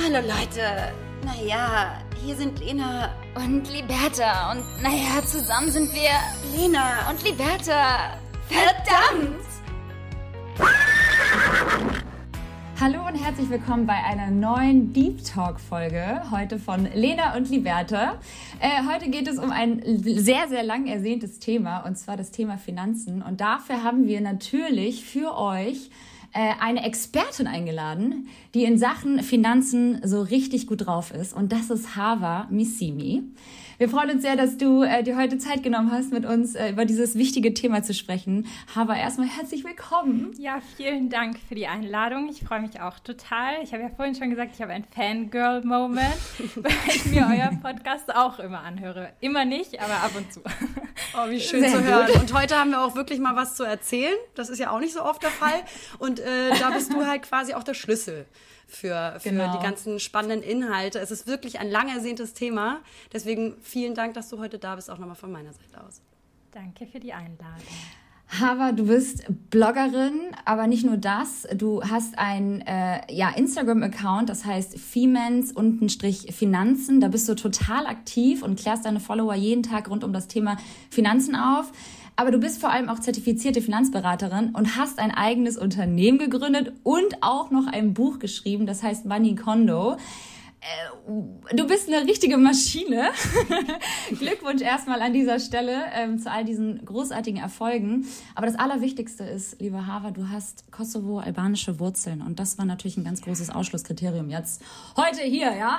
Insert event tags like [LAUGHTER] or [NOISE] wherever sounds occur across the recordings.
Hallo Leute. Naja, hier sind Lena und Liberta. Und naja, zusammen sind wir Lena und Liberta. Verdammt! Hallo und herzlich willkommen bei einer neuen Deep Talk Folge. Heute von Lena und Liberta. Äh, heute geht es um ein sehr, sehr lang ersehntes Thema und zwar das Thema Finanzen. Und dafür haben wir natürlich für euch eine Expertin eingeladen, die in Sachen Finanzen so richtig gut drauf ist. Und das ist Hava Missimi. Wir freuen uns sehr, dass du äh, dir heute Zeit genommen hast, mit uns äh, über dieses wichtige Thema zu sprechen. Hava, erstmal herzlich willkommen. Ja, vielen Dank für die Einladung. Ich freue mich auch total. Ich habe ja vorhin schon gesagt, ich habe einen Fangirl-Moment, [LAUGHS] weil ich mir euer Podcast auch immer anhöre. Immer nicht, aber ab und zu. Oh, wie schön sehr zu hören. Und heute haben wir auch wirklich mal was zu erzählen. Das ist ja auch nicht so oft der Fall. Und äh, da bist du halt quasi auch der Schlüssel für, für genau. die ganzen spannenden Inhalte. Es ist wirklich ein lang ersehntes Thema. Deswegen vielen Dank, dass du heute da bist, auch nochmal von meiner Seite aus. Danke für die Einladung. Hava, du bist Bloggerin, aber nicht nur das. Du hast ein äh, ja, Instagram-Account, das heißt Femens-Finanzen. Da bist du total aktiv und klärst deine Follower jeden Tag rund um das Thema Finanzen auf aber du bist vor allem auch zertifizierte Finanzberaterin und hast ein eigenes Unternehmen gegründet und auch noch ein Buch geschrieben, das heißt Money Kondo. Äh, du bist eine richtige Maschine. [LAUGHS] Glückwunsch erstmal an dieser Stelle ähm, zu all diesen großartigen Erfolgen. Aber das Allerwichtigste ist, liebe Hava, du hast Kosovo-albanische Wurzeln. Und das war natürlich ein ganz großes Ausschlusskriterium jetzt heute hier, ja?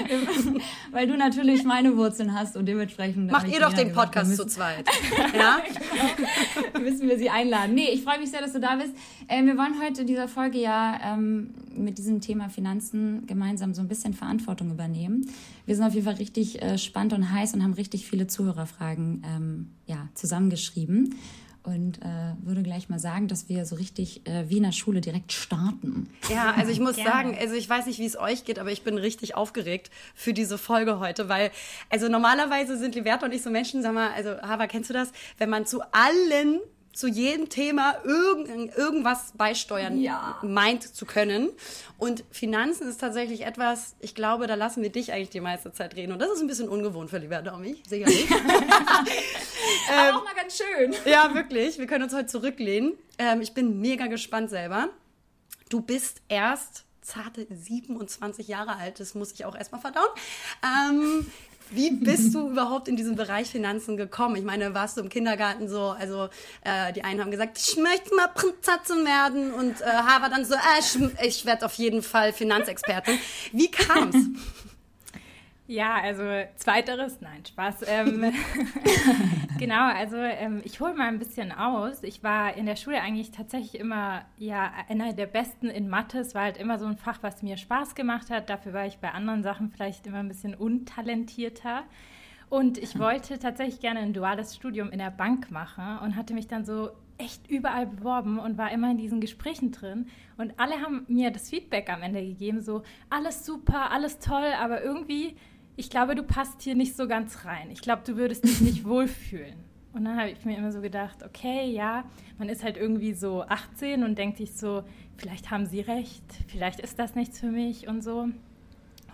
[LAUGHS] Weil du natürlich meine Wurzeln hast und dementsprechend. Macht ihr doch den Podcast müssen, zu zweit. [LAUGHS] ja? genau. Müssen wir sie einladen. Nee, ich freue mich sehr, dass du da bist. Äh, wir wollen heute in dieser Folge ja ähm, mit diesem Thema Finanzen gemeinsam so ein bisschen Verantwortung übernehmen. Wir sind auf jeden Fall richtig äh, spannend und heiß und haben richtig viele Zuhörerfragen ähm, ja, zusammengeschrieben. Und äh, würde gleich mal sagen, dass wir so richtig äh, wie in der Schule direkt starten. Ja, also ich muss [LAUGHS] sagen, also ich weiß nicht, wie es euch geht, aber ich bin richtig aufgeregt für diese Folge heute, weil, also normalerweise sind Liberta und ich so Menschen, sag mal, also Hava, kennst du das? Wenn man zu allen zu jedem Thema irgend, irgendwas beisteuern ja. meint zu können. Und Finanzen ist tatsächlich etwas, ich glaube, da lassen wir dich eigentlich die meiste Zeit reden. Und das ist ein bisschen ungewohnt für lieber Domi, sicherlich. [LAUGHS] [LAUGHS] Aber ähm, auch mal ganz schön. Ja, wirklich. Wir können uns heute zurücklehnen. Ähm, ich bin mega gespannt selber. Du bist erst zarte 27 Jahre alt, das muss ich auch erstmal verdauen. Ähm, wie bist du überhaupt in diesen Bereich Finanzen gekommen? Ich meine, warst du im Kindergarten so, also äh, die einen haben gesagt, ich möchte mal Prinzessin werden und äh, Harvard dann so, äh, ich, ich werde auf jeden Fall Finanzexpertin. Wie kam's? [LAUGHS] Ja, also zweiteres, nein, Spaß. Ähm, [LAUGHS] [LAUGHS] genau, also ähm, ich hole mal ein bisschen aus. Ich war in der Schule eigentlich tatsächlich immer ja einer der Besten in Mathe. Es war halt immer so ein Fach, was mir Spaß gemacht hat. Dafür war ich bei anderen Sachen vielleicht immer ein bisschen untalentierter. Und ich wollte tatsächlich gerne ein duales Studium in der Bank machen und hatte mich dann so echt überall beworben und war immer in diesen Gesprächen drin. Und alle haben mir das Feedback am Ende gegeben, so alles super, alles toll, aber irgendwie ich glaube, du passt hier nicht so ganz rein. Ich glaube, du würdest dich nicht [LAUGHS] wohlfühlen. Und dann habe ich mir immer so gedacht, okay, ja, man ist halt irgendwie so 18 und denkt sich so, vielleicht haben sie recht, vielleicht ist das nichts für mich und so.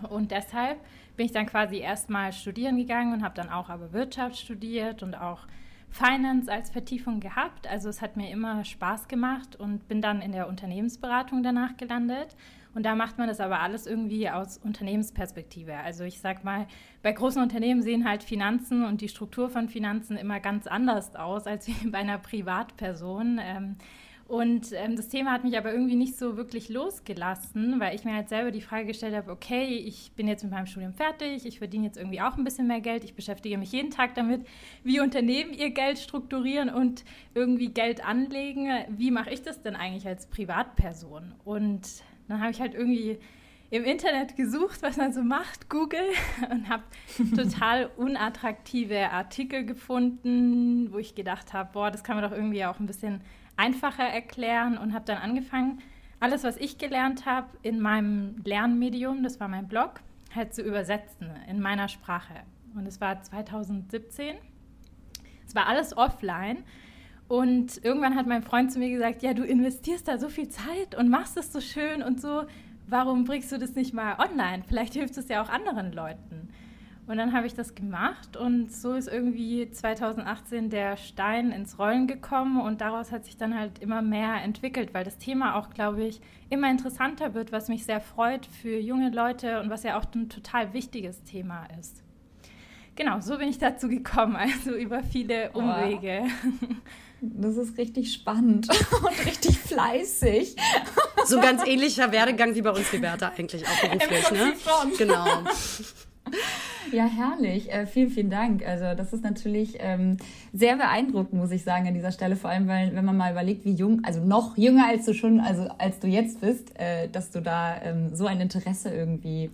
Und deshalb bin ich dann quasi erstmal studieren gegangen und habe dann auch aber Wirtschaft studiert und auch Finance als Vertiefung gehabt. Also es hat mir immer Spaß gemacht und bin dann in der Unternehmensberatung danach gelandet und da macht man das aber alles irgendwie aus Unternehmensperspektive. Also ich sag mal, bei großen Unternehmen sehen halt Finanzen und die Struktur von Finanzen immer ganz anders aus als [LAUGHS] bei einer Privatperson. Ähm, und ähm, das Thema hat mich aber irgendwie nicht so wirklich losgelassen, weil ich mir halt selber die Frage gestellt habe, okay, ich bin jetzt mit meinem Studium fertig, ich verdiene jetzt irgendwie auch ein bisschen mehr Geld, ich beschäftige mich jeden Tag damit, wie Unternehmen ihr Geld strukturieren und irgendwie Geld anlegen. Wie mache ich das denn eigentlich als Privatperson? Und dann habe ich halt irgendwie im Internet gesucht, was man so macht, Google, [LAUGHS] und habe total unattraktive Artikel gefunden, wo ich gedacht habe, boah, das kann man doch irgendwie auch ein bisschen einfacher erklären und habe dann angefangen, alles, was ich gelernt habe, in meinem Lernmedium, das war mein Blog, halt zu übersetzen in meiner Sprache. Und es war 2017. Es war alles offline und irgendwann hat mein Freund zu mir gesagt, ja, du investierst da so viel Zeit und machst es so schön und so. warum bringst du das nicht mal online? Vielleicht hilft es ja auch anderen Leuten. Und dann habe ich das gemacht und so ist irgendwie 2018 der Stein ins Rollen gekommen und daraus hat sich dann halt immer mehr entwickelt, weil das Thema auch, glaube ich, immer interessanter wird, was mich sehr freut für junge Leute und was ja auch ein total wichtiges Thema ist. Genau, so bin ich dazu gekommen, [LAUGHS] also über viele Umwege. Wow. [LAUGHS] Das ist richtig spannend [LAUGHS] und richtig fleißig. So ganz ähnlicher Werdegang wie bei uns, Liberta, eigentlich auch beruflich, ne? Genau. Ja, herrlich. Äh, vielen, vielen Dank. Also das ist natürlich ähm, sehr beeindruckend, muss ich sagen, an dieser Stelle. Vor allem, weil wenn man mal überlegt, wie jung, also noch jünger als du schon, also als du jetzt bist, äh, dass du da ähm, so ein Interesse irgendwie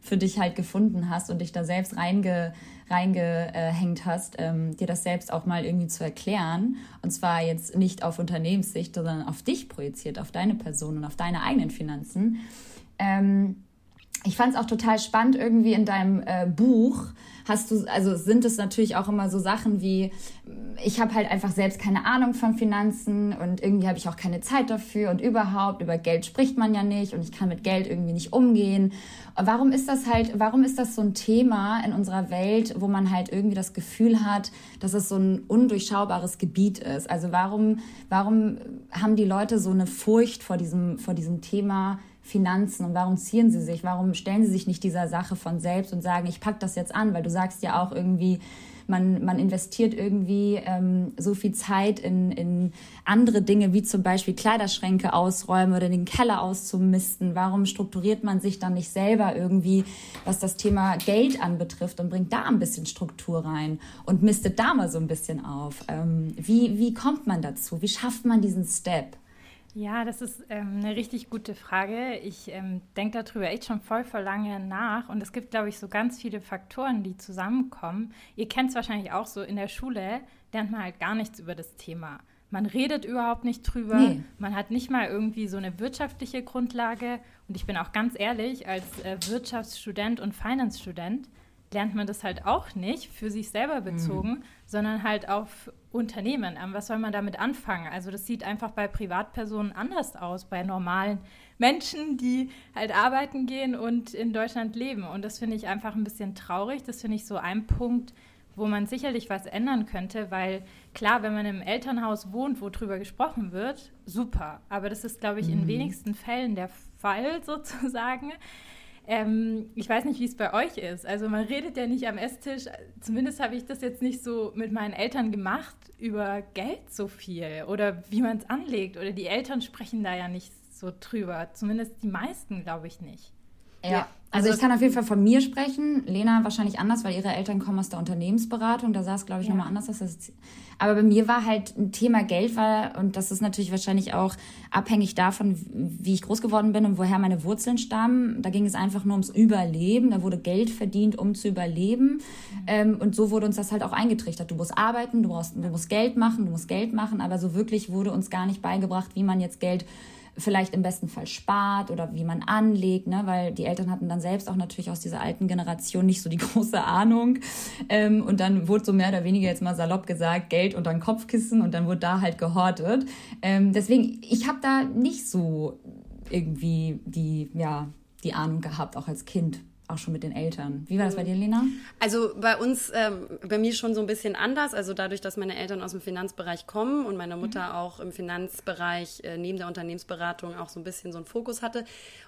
für dich halt gefunden hast und dich da selbst reinge, reingehängt hast, ähm, dir das selbst auch mal irgendwie zu erklären. Und zwar jetzt nicht auf Unternehmenssicht, sondern auf dich projiziert, auf deine Person und auf deine eigenen Finanzen. Ähm, ich fand es auch total spannend irgendwie in deinem äh, Buch hast du also sind es natürlich auch immer so Sachen wie ich habe halt einfach selbst keine Ahnung von Finanzen und irgendwie habe ich auch keine Zeit dafür und überhaupt über Geld spricht man ja nicht und ich kann mit Geld irgendwie nicht umgehen. Warum ist das halt warum ist das so ein Thema in unserer Welt, wo man halt irgendwie das Gefühl hat, dass es so ein undurchschaubares Gebiet ist? Also warum warum haben die Leute so eine Furcht vor diesem vor diesem Thema Finanzen und warum ziehen sie sich? Warum stellen sie sich nicht dieser Sache von selbst und sagen, ich packe das jetzt an? Weil du sagst ja auch irgendwie, man, man investiert irgendwie ähm, so viel Zeit in, in andere Dinge, wie zum Beispiel Kleiderschränke ausräumen oder den Keller auszumisten. Warum strukturiert man sich dann nicht selber irgendwie, was das Thema Geld anbetrifft und bringt da ein bisschen Struktur rein und mistet da mal so ein bisschen auf? Ähm, wie, wie kommt man dazu? Wie schafft man diesen Step? Ja, das ist ähm, eine richtig gute Frage. Ich ähm, denke darüber echt schon voll, voll lange nach. Und es gibt, glaube ich, so ganz viele Faktoren, die zusammenkommen. Ihr kennt es wahrscheinlich auch so, in der Schule lernt man halt gar nichts über das Thema. Man redet überhaupt nicht drüber. Nee. Man hat nicht mal irgendwie so eine wirtschaftliche Grundlage. Und ich bin auch ganz ehrlich, als äh, Wirtschaftsstudent und Finance-Student lernt man das halt auch nicht für sich selber bezogen, mhm. sondern halt auf Unternehmen. Ähm, was soll man damit anfangen? Also das sieht einfach bei Privatpersonen anders aus, bei normalen Menschen, die halt arbeiten gehen und in Deutschland leben. Und das finde ich einfach ein bisschen traurig. Das finde ich so ein Punkt, wo man sicherlich was ändern könnte, weil klar, wenn man im Elternhaus wohnt, wo drüber gesprochen wird, super. Aber das ist, glaube ich, in mhm. wenigsten Fällen der Fall [LAUGHS] sozusagen. Ähm, ich weiß nicht, wie es bei euch ist. Also man redet ja nicht am Esstisch, zumindest habe ich das jetzt nicht so mit meinen Eltern gemacht, über Geld so viel oder wie man es anlegt. Oder die Eltern sprechen da ja nicht so drüber. Zumindest die meisten, glaube ich, nicht. Ja. Also, also ich kann auf jeden Fall von mir sprechen. Lena wahrscheinlich anders, weil ihre Eltern kommen aus der Unternehmensberatung. Da sah es, glaube ich, ja. nochmal anders aus. Aber bei mir war halt ein Thema Geld war, und das ist natürlich wahrscheinlich auch abhängig davon, wie ich groß geworden bin und woher meine Wurzeln stammen. Da ging es einfach nur ums Überleben. Da wurde Geld verdient, um zu überleben. Mhm. Ähm, und so wurde uns das halt auch eingetrichtert. Du musst arbeiten, du, brauchst, du musst Geld machen, du musst Geld machen. Aber so wirklich wurde uns gar nicht beigebracht, wie man jetzt Geld vielleicht im besten Fall spart oder wie man anlegt, ne? weil die Eltern hatten dann selbst auch natürlich aus dieser alten Generation nicht so die [LAUGHS] große Ahnung. Ähm, und dann wurde so mehr oder weniger jetzt mal salopp gesagt, Geld unter den Kopfkissen und dann wurde da halt gehortet. Ähm, deswegen, ich habe da nicht so irgendwie die, ja, die Ahnung gehabt, auch als Kind auch schon mit den Eltern. Wie war das bei dir, Lena? Also bei uns, ähm, bei mir schon so ein bisschen anders. Also dadurch, dass meine Eltern aus dem Finanzbereich kommen und meine Mutter mhm. auch im Finanzbereich äh, neben der Unternehmensberatung auch so ein bisschen so einen Fokus hatte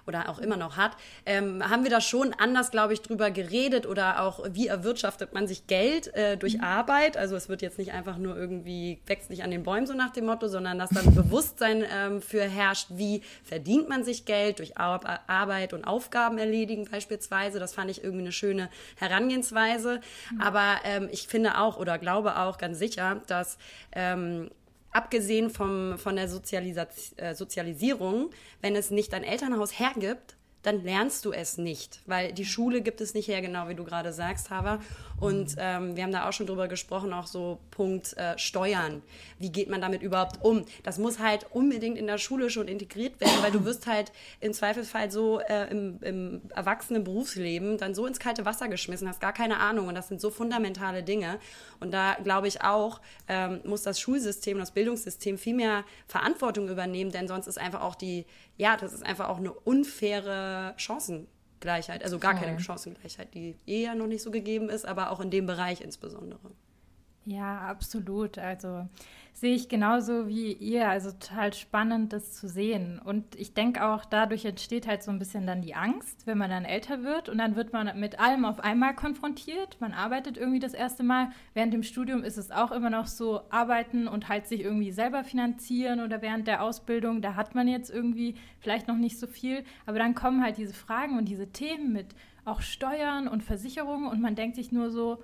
oder auch immer noch hat, ähm, haben wir da schon anders, glaube ich, drüber geredet oder auch, wie erwirtschaftet man sich Geld äh, durch mhm. Arbeit. Also es wird jetzt nicht einfach nur irgendwie, wächst nicht an den Bäumen so nach dem Motto, sondern dass dann Bewusstsein ähm, für herrscht, wie verdient man sich Geld durch Ar Arbeit und Aufgaben erledigen beispielsweise Weise. Das fand ich irgendwie eine schöne Herangehensweise. Mhm. Aber ähm, ich finde auch oder glaube auch ganz sicher, dass ähm, abgesehen vom, von der Sozialis äh, Sozialisierung, wenn es nicht ein Elternhaus hergibt, dann lernst du es nicht, weil die Schule gibt es nicht her, genau wie du gerade sagst, Hava. Und ähm, wir haben da auch schon drüber gesprochen, auch so Punkt äh, Steuern. Wie geht man damit überhaupt um? Das muss halt unbedingt in der Schule schon integriert werden, weil du wirst halt im Zweifelsfall so äh, im, im erwachsenen Berufsleben dann so ins kalte Wasser geschmissen, hast gar keine Ahnung. Und das sind so fundamentale Dinge. Und da glaube ich auch, ähm, muss das Schulsystem, das Bildungssystem viel mehr Verantwortung übernehmen, denn sonst ist einfach auch die, ja, das ist einfach auch eine unfaire Chancengleichheit, also gar Voll. keine Chancengleichheit, die eh ja noch nicht so gegeben ist, aber auch in dem Bereich insbesondere. Ja, absolut. Also sehe ich genauso wie ihr. Also total spannend, das zu sehen. Und ich denke auch, dadurch entsteht halt so ein bisschen dann die Angst, wenn man dann älter wird. Und dann wird man mit allem auf einmal konfrontiert. Man arbeitet irgendwie das erste Mal. Während dem Studium ist es auch immer noch so, arbeiten und halt sich irgendwie selber finanzieren oder während der Ausbildung. Da hat man jetzt irgendwie vielleicht noch nicht so viel. Aber dann kommen halt diese Fragen und diese Themen mit auch Steuern und Versicherungen. Und man denkt sich nur so,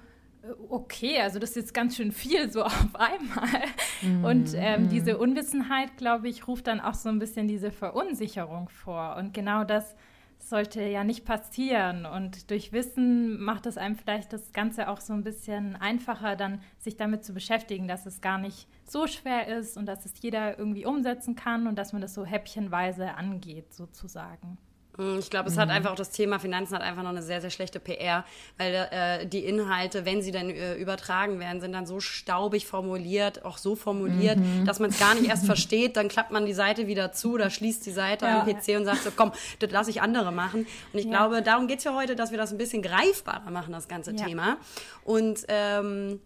okay, also das ist jetzt ganz schön viel so [LAUGHS] auf einmal. Mm, und ähm, mm. diese Unwissenheit, glaube ich, ruft dann auch so ein bisschen diese Verunsicherung vor. Und genau das sollte ja nicht passieren. Und durch Wissen macht es einem vielleicht das Ganze auch so ein bisschen einfacher, dann sich damit zu beschäftigen, dass es gar nicht so schwer ist und dass es jeder irgendwie umsetzen kann und dass man das so häppchenweise angeht, sozusagen. Hm, ich glaube, es mhm. hat einfach auch das Thema Finanzen hat einfach noch eine sehr, sehr schlechte PR, weil äh, die Inhalte, wenn sie dann äh, übertragen werden, sind dann so staubig formuliert, auch so formuliert, mhm. dass man es gar nicht erst versteht. Dann klappt man die Seite wieder zu oder schließt die Seite ja. am PC und sagt so, komm, das lasse ich andere machen. Und ich ja. glaube, darum geht es ja heute, dass wir das ein bisschen greifbarer machen, das ganze ja. Thema. Und ähm,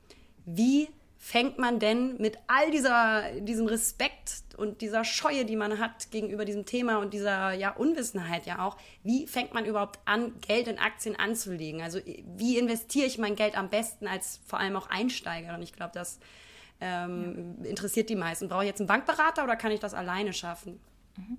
wie fängt man denn mit all dieser, diesem Respekt und dieser Scheue, die man hat gegenüber diesem Thema und dieser ja, Unwissenheit ja auch, wie fängt man überhaupt an, Geld in Aktien anzulegen? Also wie investiere ich mein Geld am besten als vor allem auch Einsteigerin? Ich glaube, das ähm, ja. interessiert die meisten. Brauche ich jetzt einen Bankberater oder kann ich das alleine schaffen? Mhm.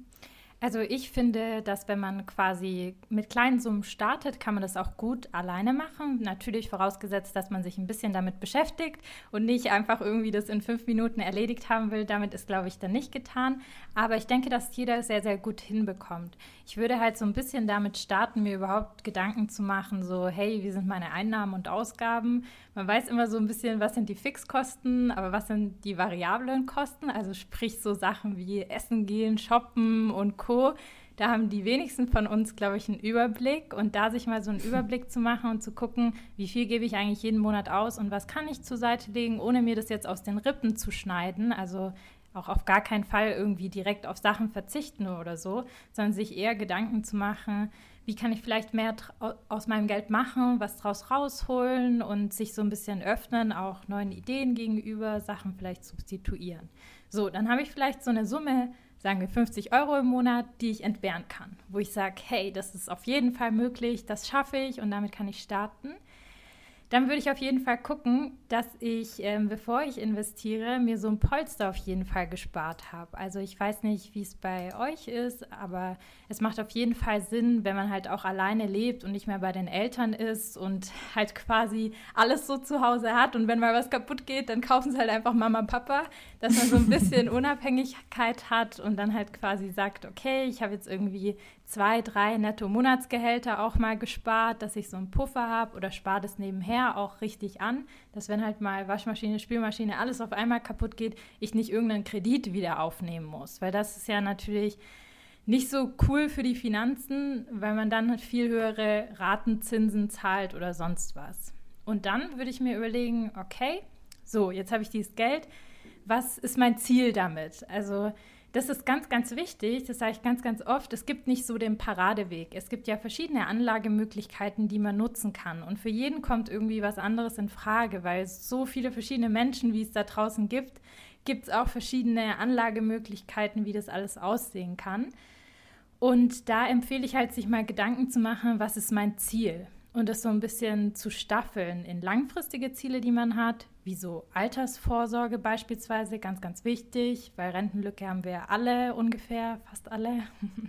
Also ich finde, dass wenn man quasi mit kleinen Summen startet, kann man das auch gut alleine machen. Natürlich vorausgesetzt, dass man sich ein bisschen damit beschäftigt und nicht einfach irgendwie das in fünf Minuten erledigt haben will. Damit ist, glaube ich, dann nicht getan. Aber ich denke, dass jeder sehr, sehr gut hinbekommt. Ich würde halt so ein bisschen damit starten, mir überhaupt Gedanken zu machen, so, hey, wie sind meine Einnahmen und Ausgaben? Man weiß immer so ein bisschen, was sind die Fixkosten, aber was sind die variablen Kosten? Also sprich so Sachen wie Essen gehen, shoppen und Co. Da haben die wenigsten von uns, glaube ich, einen Überblick. Und da sich mal so einen [LAUGHS] Überblick zu machen und zu gucken, wie viel gebe ich eigentlich jeden Monat aus und was kann ich zur Seite legen, ohne mir das jetzt aus den Rippen zu schneiden. Also auch auf gar keinen Fall irgendwie direkt auf Sachen verzichten oder so, sondern sich eher Gedanken zu machen, wie kann ich vielleicht mehr aus meinem Geld machen, was draus rausholen und sich so ein bisschen öffnen, auch neuen Ideen gegenüber, Sachen vielleicht substituieren. So, dann habe ich vielleicht so eine Summe, sagen wir 50 Euro im Monat, die ich entbehren kann, wo ich sage, hey, das ist auf jeden Fall möglich, das schaffe ich und damit kann ich starten dann würde ich auf jeden Fall gucken, dass ich, ähm, bevor ich investiere, mir so ein Polster auf jeden Fall gespart habe. Also ich weiß nicht, wie es bei euch ist, aber es macht auf jeden Fall Sinn, wenn man halt auch alleine lebt und nicht mehr bei den Eltern ist und [LAUGHS] halt quasi alles so zu Hause hat. Und wenn mal was kaputt geht, dann kaufen sie halt einfach Mama und Papa, dass man so ein bisschen [LAUGHS] Unabhängigkeit hat und dann halt quasi sagt, okay, ich habe jetzt irgendwie zwei, drei netto Monatsgehälter auch mal gespart, dass ich so einen Puffer habe oder spare das nebenher auch richtig an, dass wenn halt mal Waschmaschine, Spülmaschine, alles auf einmal kaputt geht, ich nicht irgendeinen Kredit wieder aufnehmen muss. Weil das ist ja natürlich nicht so cool für die Finanzen, weil man dann halt viel höhere Ratenzinsen zahlt oder sonst was. Und dann würde ich mir überlegen, okay, so, jetzt habe ich dieses Geld, was ist mein Ziel damit? Also das ist ganz, ganz wichtig, das sage ich ganz, ganz oft, es gibt nicht so den Paradeweg. Es gibt ja verschiedene Anlagemöglichkeiten, die man nutzen kann. Und für jeden kommt irgendwie was anderes in Frage, weil so viele verschiedene Menschen, wie es da draußen gibt, gibt es auch verschiedene Anlagemöglichkeiten, wie das alles aussehen kann. Und da empfehle ich halt, sich mal Gedanken zu machen, was ist mein Ziel? Und das so ein bisschen zu staffeln in langfristige Ziele, die man hat, wie so Altersvorsorge beispielsweise, ganz, ganz wichtig, weil Rentenlücke haben wir alle ungefähr, fast alle.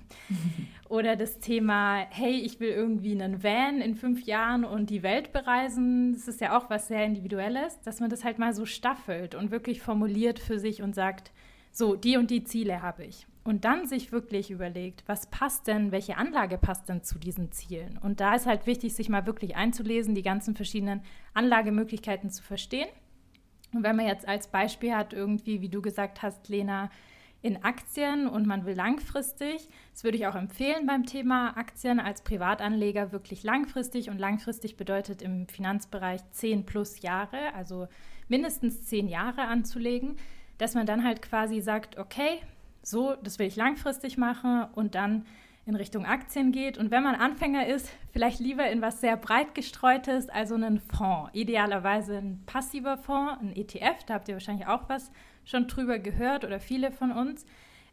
[LAUGHS] Oder das Thema, hey, ich will irgendwie einen Van in fünf Jahren und die Welt bereisen. Das ist ja auch was sehr Individuelles, dass man das halt mal so staffelt und wirklich formuliert für sich und sagt, so, die und die Ziele habe ich. Und dann sich wirklich überlegt, was passt denn, welche Anlage passt denn zu diesen Zielen? Und da ist halt wichtig, sich mal wirklich einzulesen, die ganzen verschiedenen Anlagemöglichkeiten zu verstehen und wenn man jetzt als Beispiel hat, irgendwie, wie du gesagt hast, Lena, in Aktien und man will langfristig, das würde ich auch empfehlen beim Thema Aktien als Privatanleger wirklich langfristig und langfristig bedeutet im Finanzbereich 10 plus Jahre, also mindestens 10 Jahre anzulegen, dass man dann halt quasi sagt, okay, so, das will ich langfristig machen und dann in Richtung Aktien geht. Und wenn man Anfänger ist, vielleicht lieber in was sehr breit gestreutes, also einen Fonds. Idealerweise ein passiver Fonds, ein ETF, da habt ihr wahrscheinlich auch was schon drüber gehört oder viele von uns.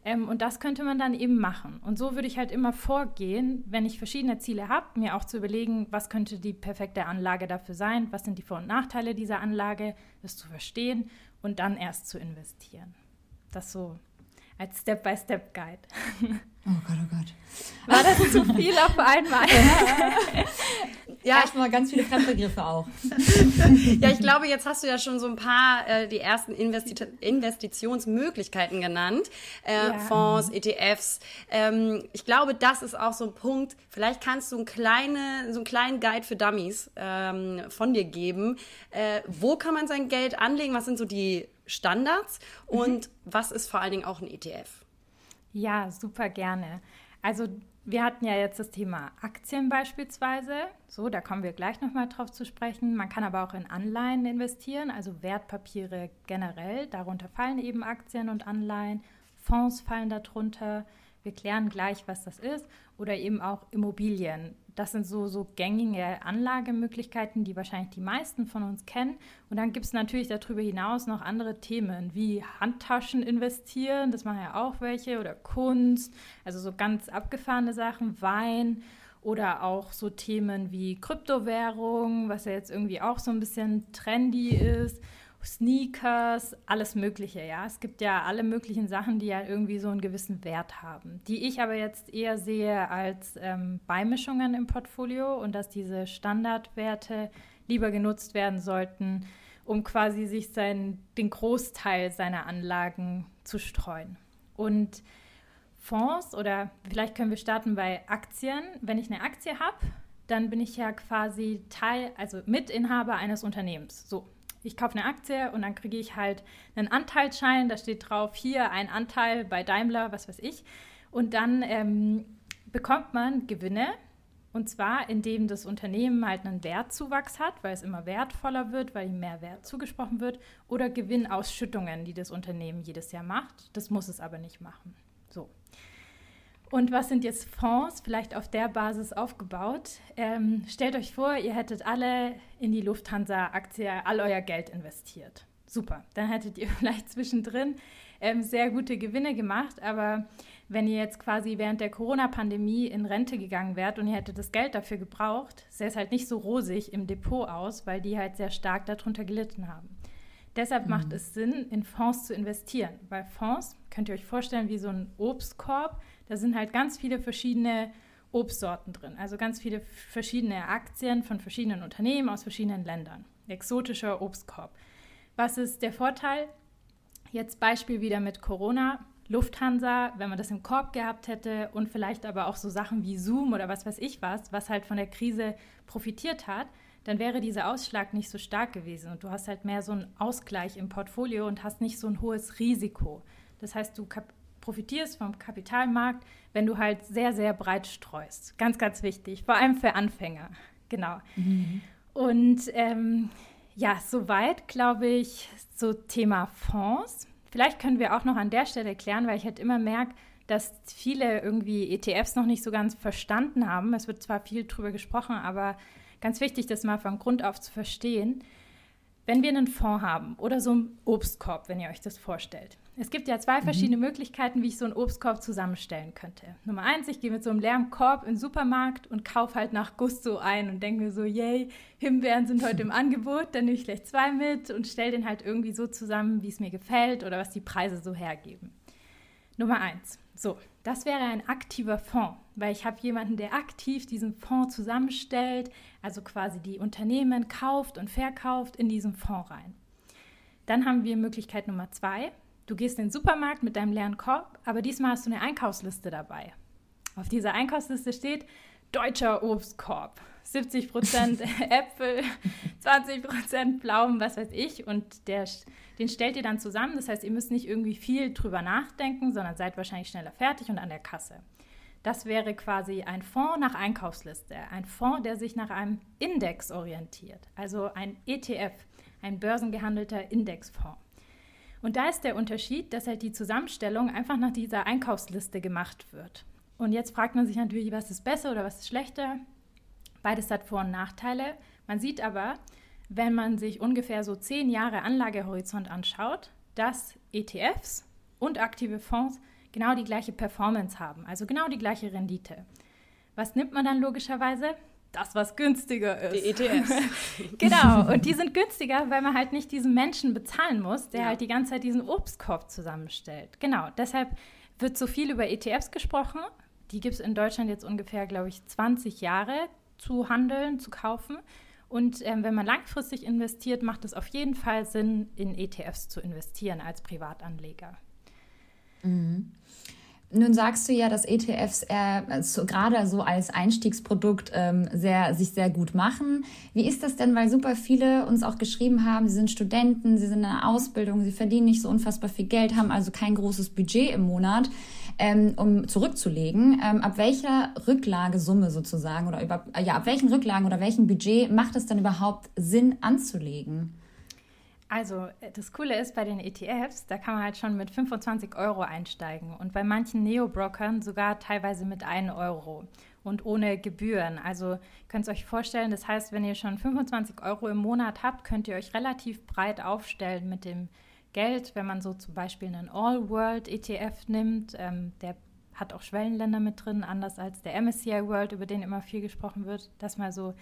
Ähm, und das könnte man dann eben machen. Und so würde ich halt immer vorgehen, wenn ich verschiedene Ziele habe, mir auch zu überlegen, was könnte die perfekte Anlage dafür sein, was sind die Vor- und Nachteile dieser Anlage, das zu verstehen und dann erst zu investieren. Das so als Step-by-Step-Guide. Oh Gott, oh Gott. War das zu viel auf einmal? [LAUGHS] ja, erstmal ganz viele Fremdbegriffe auch. ja, ich glaube, jetzt hast du ja schon so ein paar äh, die ersten Investi Investitionsmöglichkeiten genannt. Äh, ja. Fonds, ETFs. Ähm, ich glaube, das ist auch so ein Punkt. Vielleicht kannst du einen, kleine, so einen kleinen Guide für Dummies ähm, von dir geben. Äh, wo kann man sein Geld anlegen? Was sind so die Standards? Und mhm. was ist vor allen Dingen auch ein ETF? Ja, super gerne. Also wir hatten ja jetzt das Thema Aktien beispielsweise. So, da kommen wir gleich nochmal drauf zu sprechen. Man kann aber auch in Anleihen investieren, also Wertpapiere generell. Darunter fallen eben Aktien und Anleihen. Fonds fallen darunter. Wir klären gleich, was das ist. Oder eben auch Immobilien. Das sind so, so gängige Anlagemöglichkeiten, die wahrscheinlich die meisten von uns kennen. Und dann gibt es natürlich darüber hinaus noch andere Themen, wie Handtaschen investieren, das machen ja auch welche, oder Kunst, also so ganz abgefahrene Sachen, Wein. Oder auch so Themen wie Kryptowährung, was ja jetzt irgendwie auch so ein bisschen trendy ist Sneakers, alles Mögliche, ja. Es gibt ja alle möglichen Sachen, die ja irgendwie so einen gewissen Wert haben, die ich aber jetzt eher sehe als ähm, Beimischungen im Portfolio und dass diese Standardwerte lieber genutzt werden sollten, um quasi sich sein, den Großteil seiner Anlagen zu streuen. Und Fonds oder vielleicht können wir starten bei Aktien. Wenn ich eine Aktie habe, dann bin ich ja quasi Teil, also Mitinhaber eines Unternehmens. So, ich kaufe eine Aktie und dann kriege ich halt einen Anteilsschein, da steht drauf, hier ein Anteil bei Daimler, was weiß ich. Und dann ähm, bekommt man Gewinne. Und zwar, indem das Unternehmen halt einen Wertzuwachs hat, weil es immer wertvoller wird, weil ihm mehr Wert zugesprochen wird, oder Gewinnausschüttungen, die das Unternehmen jedes Jahr macht. Das muss es aber nicht machen. Und was sind jetzt Fonds, vielleicht auf der Basis aufgebaut? Ähm, stellt euch vor, ihr hättet alle in die Lufthansa-Aktie all euer Geld investiert. Super, dann hättet ihr [LAUGHS] vielleicht zwischendrin ähm, sehr gute Gewinne gemacht, aber wenn ihr jetzt quasi während der Corona-Pandemie in Rente gegangen wärt und ihr hättet das Geld dafür gebraucht, sähe es halt nicht so rosig im Depot aus, weil die halt sehr stark darunter gelitten haben. Deshalb mhm. macht es Sinn, in Fonds zu investieren, weil Fonds, könnt ihr euch vorstellen, wie so ein Obstkorb, da sind halt ganz viele verschiedene Obstsorten drin, also ganz viele verschiedene Aktien von verschiedenen Unternehmen aus verschiedenen Ländern. Exotischer Obstkorb. Was ist der Vorteil? Jetzt Beispiel wieder mit Corona. Lufthansa, wenn man das im Korb gehabt hätte und vielleicht aber auch so Sachen wie Zoom oder was weiß ich was, was halt von der Krise profitiert hat, dann wäre dieser Ausschlag nicht so stark gewesen und du hast halt mehr so einen Ausgleich im Portfolio und hast nicht so ein hohes Risiko. Das heißt, du profitierst vom Kapitalmarkt, wenn du halt sehr, sehr breit streust. Ganz, ganz wichtig, vor allem für Anfänger. Genau. Mhm. Und ähm, ja, soweit glaube ich, so Thema Fonds. Vielleicht können wir auch noch an der Stelle klären, weil ich halt immer merke, dass viele irgendwie ETFs noch nicht so ganz verstanden haben. Es wird zwar viel drüber gesprochen, aber ganz wichtig, das mal von Grund auf zu verstehen. Wenn wir einen Fonds haben oder so einen Obstkorb, wenn ihr euch das vorstellt. Es gibt ja zwei mhm. verschiedene mhm. Möglichkeiten, wie ich so einen Obstkorb zusammenstellen könnte. Nummer eins, ich gehe mit so einem leeren Korb in den Supermarkt und kaufe halt nach Gusto ein und denke mir so, yay, Himbeeren sind heute im [LAUGHS] Angebot, dann nehme ich gleich zwei mit und stelle den halt irgendwie so zusammen, wie es mir gefällt oder was die Preise so hergeben. Nummer eins. So, das wäre ein aktiver Fonds, weil ich habe jemanden, der aktiv diesen Fonds zusammenstellt, also quasi die Unternehmen kauft und verkauft in diesen Fonds rein. Dann haben wir Möglichkeit Nummer zwei. Du gehst in den Supermarkt mit deinem leeren Korb, aber diesmal hast du eine Einkaufsliste dabei. Auf dieser Einkaufsliste steht deutscher Obstkorb. 70% [LAUGHS] Äpfel, 20% Pflaumen, was weiß ich. Und der, den stellt ihr dann zusammen. Das heißt, ihr müsst nicht irgendwie viel drüber nachdenken, sondern seid wahrscheinlich schneller fertig und an der Kasse. Das wäre quasi ein Fonds nach Einkaufsliste. Ein Fonds, der sich nach einem Index orientiert. Also ein ETF, ein börsengehandelter Indexfonds. Und da ist der Unterschied, dass halt die Zusammenstellung einfach nach dieser Einkaufsliste gemacht wird. Und jetzt fragt man sich natürlich, was ist besser oder was ist schlechter. Beides hat Vor- und Nachteile. Man sieht aber, wenn man sich ungefähr so zehn Jahre Anlagehorizont anschaut, dass ETFs und aktive Fonds genau die gleiche Performance haben, also genau die gleiche Rendite. Was nimmt man dann logischerweise? Das, was günstiger ist. Die ETFs. [LAUGHS] genau, und die sind günstiger, weil man halt nicht diesen Menschen bezahlen muss, der ja. halt die ganze Zeit diesen Obstkorb zusammenstellt. Genau, deshalb wird so viel über ETFs gesprochen. Die gibt es in Deutschland jetzt ungefähr, glaube ich, 20 Jahre zu handeln, zu kaufen. Und ähm, wenn man langfristig investiert, macht es auf jeden Fall Sinn, in ETFs zu investieren als Privatanleger. Mhm. Nun sagst du ja, dass ETFs äh, so, gerade so als Einstiegsprodukt ähm, sehr, sich sehr gut machen. Wie ist das denn, weil super viele uns auch geschrieben haben, sie sind Studenten, sie sind in einer Ausbildung, sie verdienen nicht so unfassbar viel Geld, haben also kein großes Budget im Monat, ähm, um zurückzulegen. Ähm, ab welcher Rücklagesumme sozusagen oder über, ja, ab welchen Rücklagen oder welchem Budget macht es dann überhaupt Sinn anzulegen? Also äh, das Coole ist bei den ETFs, da kann man halt schon mit 25 Euro einsteigen und bei manchen Neo-Brokern sogar teilweise mit 1 Euro und ohne Gebühren. Also könnt ihr euch vorstellen, das heißt, wenn ihr schon 25 Euro im Monat habt, könnt ihr euch relativ breit aufstellen mit dem Geld, wenn man so zum Beispiel einen All-World-ETF nimmt, ähm, der hat auch Schwellenländer mit drin, anders als der MSCI World, über den immer viel gesprochen wird, dass mal so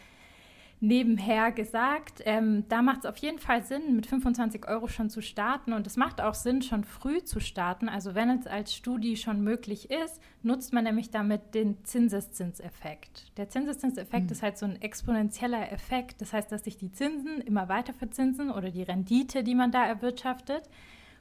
nebenher gesagt. Ähm, da macht es auf jeden Fall Sinn, mit 25 Euro schon zu starten. Und es macht auch Sinn, schon früh zu starten. Also wenn es als Studie schon möglich ist, nutzt man nämlich damit den Zinseszinseffekt. Der Zinseszinseffekt mhm. ist halt so ein exponentieller Effekt. Das heißt, dass sich die Zinsen immer weiter verzinsen oder die Rendite, die man da erwirtschaftet.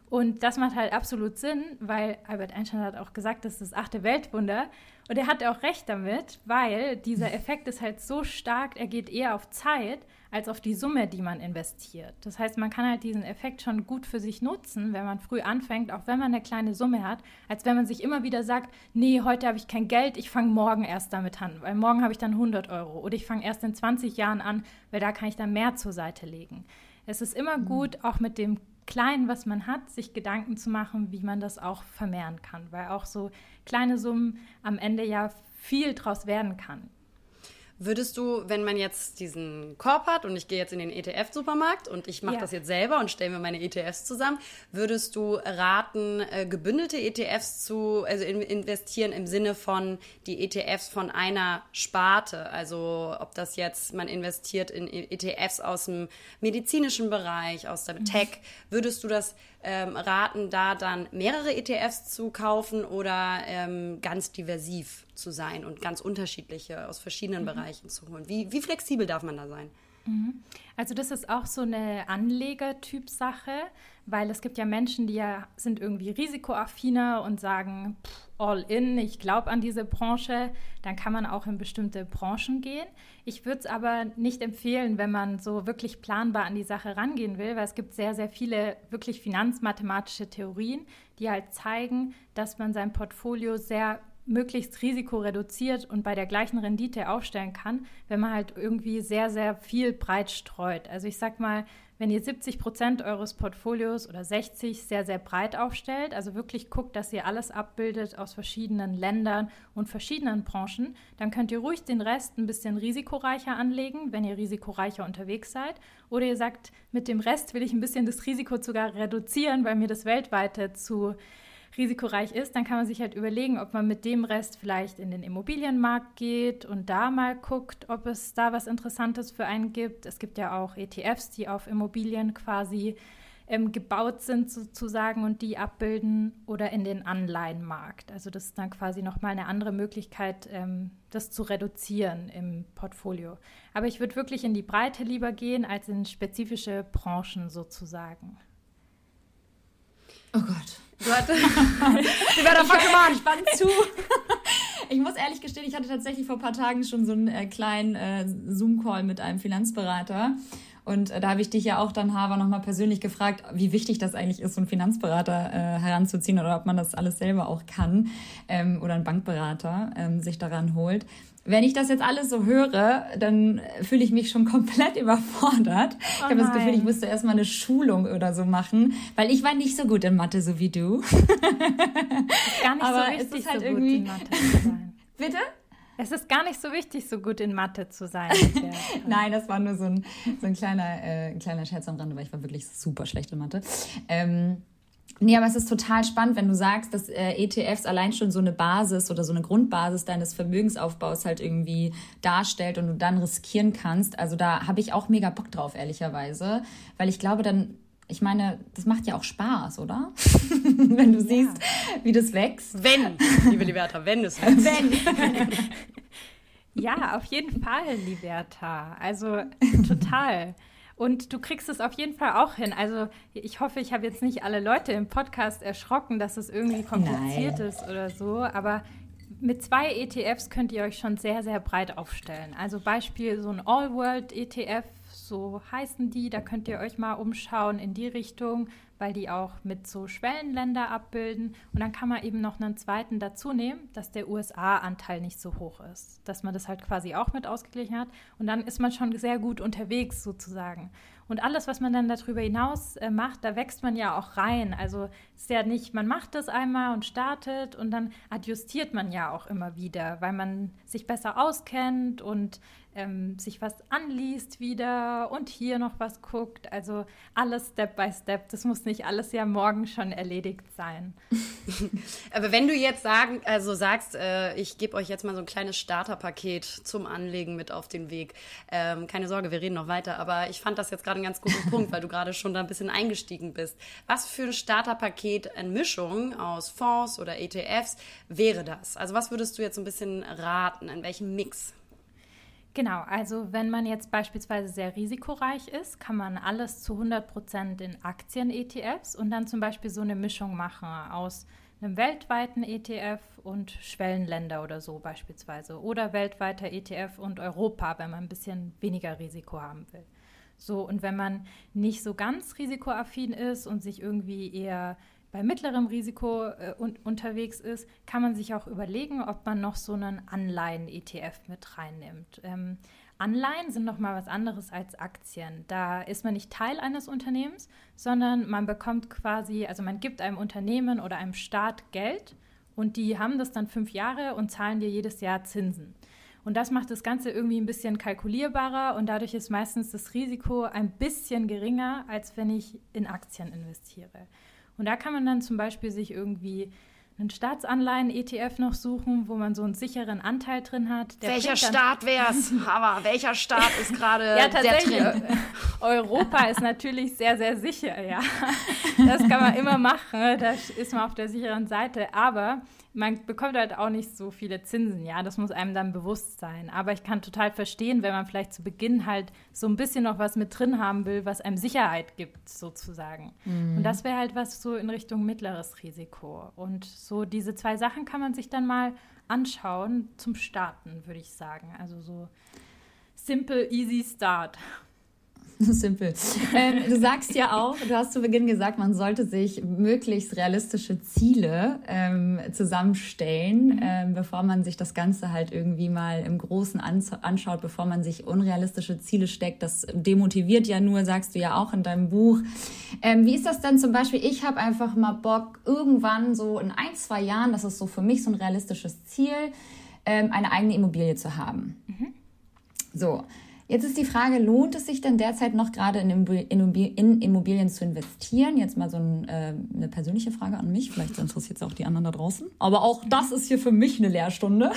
Und das macht halt absolut Sinn, weil Albert Einstein hat auch gesagt, das ist das achte Weltwunder. Und er hat auch recht damit, weil dieser Effekt ist halt so stark, er geht eher auf Zeit als auf die Summe, die man investiert. Das heißt, man kann halt diesen Effekt schon gut für sich nutzen, wenn man früh anfängt, auch wenn man eine kleine Summe hat, als wenn man sich immer wieder sagt, nee, heute habe ich kein Geld, ich fange morgen erst damit an, weil morgen habe ich dann 100 Euro oder ich fange erst in 20 Jahren an, weil da kann ich dann mehr zur Seite legen. Es ist immer mhm. gut, auch mit dem Kleinen, was man hat, sich Gedanken zu machen, wie man das auch vermehren kann, weil auch so kleine Summen am Ende ja viel draus werden kann. Würdest du, wenn man jetzt diesen Korb hat und ich gehe jetzt in den ETF-Supermarkt und ich mache ja. das jetzt selber und stelle mir meine ETFs zusammen, würdest du raten, äh, gebündelte ETFs zu also in, investieren im Sinne von die ETFs von einer Sparte? Also ob das jetzt man investiert in ETFs aus dem medizinischen Bereich, aus der mhm. Tech, würdest du das ähm, raten, da dann mehrere ETFs zu kaufen oder ähm, ganz diversiv zu sein und ganz unterschiedliche aus verschiedenen mhm. Bereichen zu holen? Wie, wie flexibel darf man da sein? Mhm. Also das ist auch so eine Anlegertyp-Sache, weil es gibt ja Menschen, die ja sind irgendwie risikoaffiner und sagen, pff, all in, ich glaube an diese Branche, dann kann man auch in bestimmte Branchen gehen. Ich würde es aber nicht empfehlen, wenn man so wirklich planbar an die Sache rangehen will, weil es gibt sehr, sehr viele wirklich finanzmathematische Theorien, die halt zeigen, dass man sein Portfolio sehr möglichst risikoreduziert und bei der gleichen Rendite aufstellen kann, wenn man halt irgendwie sehr, sehr viel breit streut. Also ich sag mal, wenn ihr 70 Prozent eures Portfolios oder 60 sehr, sehr breit aufstellt, also wirklich guckt, dass ihr alles abbildet aus verschiedenen Ländern und verschiedenen Branchen, dann könnt ihr ruhig den Rest ein bisschen risikoreicher anlegen, wenn ihr risikoreicher unterwegs seid. Oder ihr sagt, mit dem Rest will ich ein bisschen das Risiko sogar reduzieren, weil mir das weltweite zu risikoreich ist, dann kann man sich halt überlegen, ob man mit dem Rest vielleicht in den Immobilienmarkt geht und da mal guckt, ob es da was Interessantes für einen gibt. Es gibt ja auch ETFs, die auf Immobilien quasi ähm, gebaut sind sozusagen und die abbilden oder in den Anleihenmarkt. Also das ist dann quasi nochmal eine andere Möglichkeit, ähm, das zu reduzieren im Portfolio. Aber ich würde wirklich in die Breite lieber gehen als in spezifische Branchen sozusagen. Oh Gott. Du hattest. [LAUGHS] ich werde fuck ich spann zu. [LAUGHS] ich muss ehrlich gestehen, ich hatte tatsächlich vor ein paar Tagen schon so einen äh, kleinen äh, Zoom-Call mit einem Finanzberater. Und äh, da habe ich dich ja auch dann, Haver, nochmal persönlich gefragt, wie wichtig das eigentlich ist, so einen Finanzberater äh, heranzuziehen oder ob man das alles selber auch kann ähm, oder einen Bankberater ähm, sich daran holt. Wenn ich das jetzt alles so höre, dann fühle ich mich schon komplett [LAUGHS] überfordert. Oh ich habe das Gefühl, ich müsste erstmal eine Schulung oder so machen, weil ich war nicht so gut in Mathe, so wie du. [LAUGHS] Gar nicht Aber so ist halt so irgendwie... gut in Mathe zu sein. [LAUGHS] Bitte? Es ist gar nicht so wichtig, so gut in Mathe zu sein. Nein, das war nur so ein, so ein kleiner, äh, kleiner Scherz am Rande, weil ich war wirklich super schlecht in Mathe. Ähm, Nee, aber es ist total spannend, wenn du sagst, dass äh, ETFs allein schon so eine Basis oder so eine Grundbasis deines Vermögensaufbaus halt irgendwie darstellt und du dann riskieren kannst. Also da habe ich auch mega Bock drauf, ehrlicherweise, weil ich glaube, dann ich meine, das macht ja auch Spaß, oder? [LAUGHS] wenn du siehst, ja. wie das wächst. Wenn, liebe Liberta, wenn es wächst. [LAUGHS] Wenn. [LAUGHS] ja, auf jeden Fall, Liberta. Also total. Und du kriegst es auf jeden Fall auch hin. Also ich hoffe, ich habe jetzt nicht alle Leute im Podcast erschrocken, dass es irgendwie kompliziert Nein. ist oder so. Aber mit zwei ETFs könnt ihr euch schon sehr, sehr breit aufstellen. Also Beispiel so ein All-World-ETF, so heißen die. Da könnt ihr euch mal umschauen in die Richtung weil die auch mit so Schwellenländer abbilden. Und dann kann man eben noch einen zweiten dazu nehmen, dass der USA-Anteil nicht so hoch ist, dass man das halt quasi auch mit ausgeglichen hat. Und dann ist man schon sehr gut unterwegs sozusagen. Und alles, was man dann darüber hinaus äh, macht, da wächst man ja auch rein. Also ist ja nicht, man macht das einmal und startet und dann adjustiert man ja auch immer wieder, weil man sich besser auskennt und ähm, sich was anliest wieder und hier noch was guckt. Also alles Step by Step. Das muss nicht alles ja morgen schon erledigt sein. [LAUGHS] Aber wenn du jetzt sagen, also sagst, äh, ich gebe euch jetzt mal so ein kleines Starterpaket zum Anlegen mit auf den Weg. Ähm, keine Sorge, wir reden noch weiter. Aber ich fand das jetzt gerade einen ganz guten [LAUGHS] Punkt, weil du gerade schon da ein bisschen eingestiegen bist. Was für ein Starterpaket in Mischung aus Fonds oder ETFs wäre das? Also was würdest du jetzt so ein bisschen raten? In welchem Mix? Genau, also wenn man jetzt beispielsweise sehr risikoreich ist, kann man alles zu 100 Prozent in Aktien-ETFs und dann zum Beispiel so eine Mischung machen aus einem weltweiten ETF und Schwellenländer oder so beispielsweise oder weltweiter ETF und Europa, wenn man ein bisschen weniger Risiko haben will. So, und wenn man nicht so ganz risikoaffin ist und sich irgendwie eher bei mittlerem Risiko äh, un unterwegs ist, kann man sich auch überlegen, ob man noch so einen Anleihen-ETF mit reinnimmt. Ähm, Anleihen sind noch mal was anderes als Aktien. Da ist man nicht Teil eines Unternehmens, sondern man bekommt quasi, also man gibt einem Unternehmen oder einem Staat Geld und die haben das dann fünf Jahre und zahlen dir jedes Jahr Zinsen. Und das macht das Ganze irgendwie ein bisschen kalkulierbarer und dadurch ist meistens das Risiko ein bisschen geringer, als wenn ich in Aktien investiere. Und da kann man dann zum Beispiel sich irgendwie einen Staatsanleihen-ETF noch suchen, wo man so einen sicheren Anteil drin hat. welcher Staat wäre es? [LAUGHS] Aber welcher Staat ist gerade ja, sehr drin? Europa ist natürlich sehr, sehr sicher, ja. Das kann man immer machen, da ist man auf der sicheren Seite. Aber man bekommt halt auch nicht so viele Zinsen, ja, das muss einem dann bewusst sein. Aber ich kann total verstehen, wenn man vielleicht zu Beginn halt so ein bisschen noch was mit drin haben will, was einem Sicherheit gibt, sozusagen. Mhm. Und das wäre halt was so in Richtung mittleres Risiko. Und so diese zwei Sachen kann man sich dann mal anschauen zum Starten, würde ich sagen. Also so simple, easy start. [LAUGHS] Simpel. Ähm, du sagst ja auch, du hast zu Beginn gesagt, man sollte sich möglichst realistische Ziele ähm, zusammenstellen, mhm. ähm, bevor man sich das Ganze halt irgendwie mal im Großen anschaut, bevor man sich unrealistische Ziele steckt. Das demotiviert ja nur, sagst du ja auch in deinem Buch. Ähm, wie ist das denn zum Beispiel? Ich habe einfach mal Bock, irgendwann so in ein, zwei Jahren, das ist so für mich so ein realistisches Ziel, ähm, eine eigene Immobilie zu haben. Mhm. So. Jetzt ist die Frage, lohnt es sich denn derzeit noch gerade in, Immobilien zu investieren? Jetzt mal so ein, äh, eine persönliche Frage an mich. Vielleicht interessiert es auch die anderen da draußen. Aber auch das ist hier für mich eine Lehrstunde.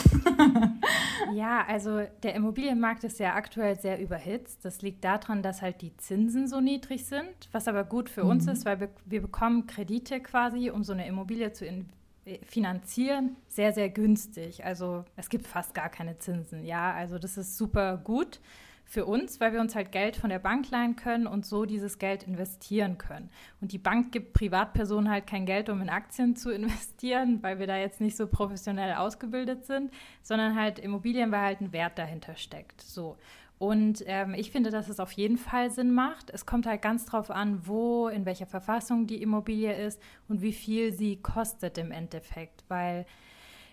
[LAUGHS] ja, also der Immobilienmarkt ist ja aktuell sehr überhitzt. Das liegt daran, dass halt die Zinsen so niedrig sind, was aber gut für mhm. uns ist, weil wir, wir bekommen Kredite quasi, um so eine Immobilie zu investieren finanzieren sehr, sehr günstig. Also es gibt fast gar keine Zinsen. Ja, also das ist super gut für uns, weil wir uns halt Geld von der Bank leihen können und so dieses Geld investieren können. Und die Bank gibt Privatpersonen halt kein Geld, um in Aktien zu investieren, weil wir da jetzt nicht so professionell ausgebildet sind, sondern halt Immobilien, weil halt ein Wert dahinter steckt. So. Und ähm, ich finde, dass es auf jeden Fall Sinn macht. Es kommt halt ganz drauf an, wo, in welcher Verfassung die Immobilie ist und wie viel sie kostet im Endeffekt. Weil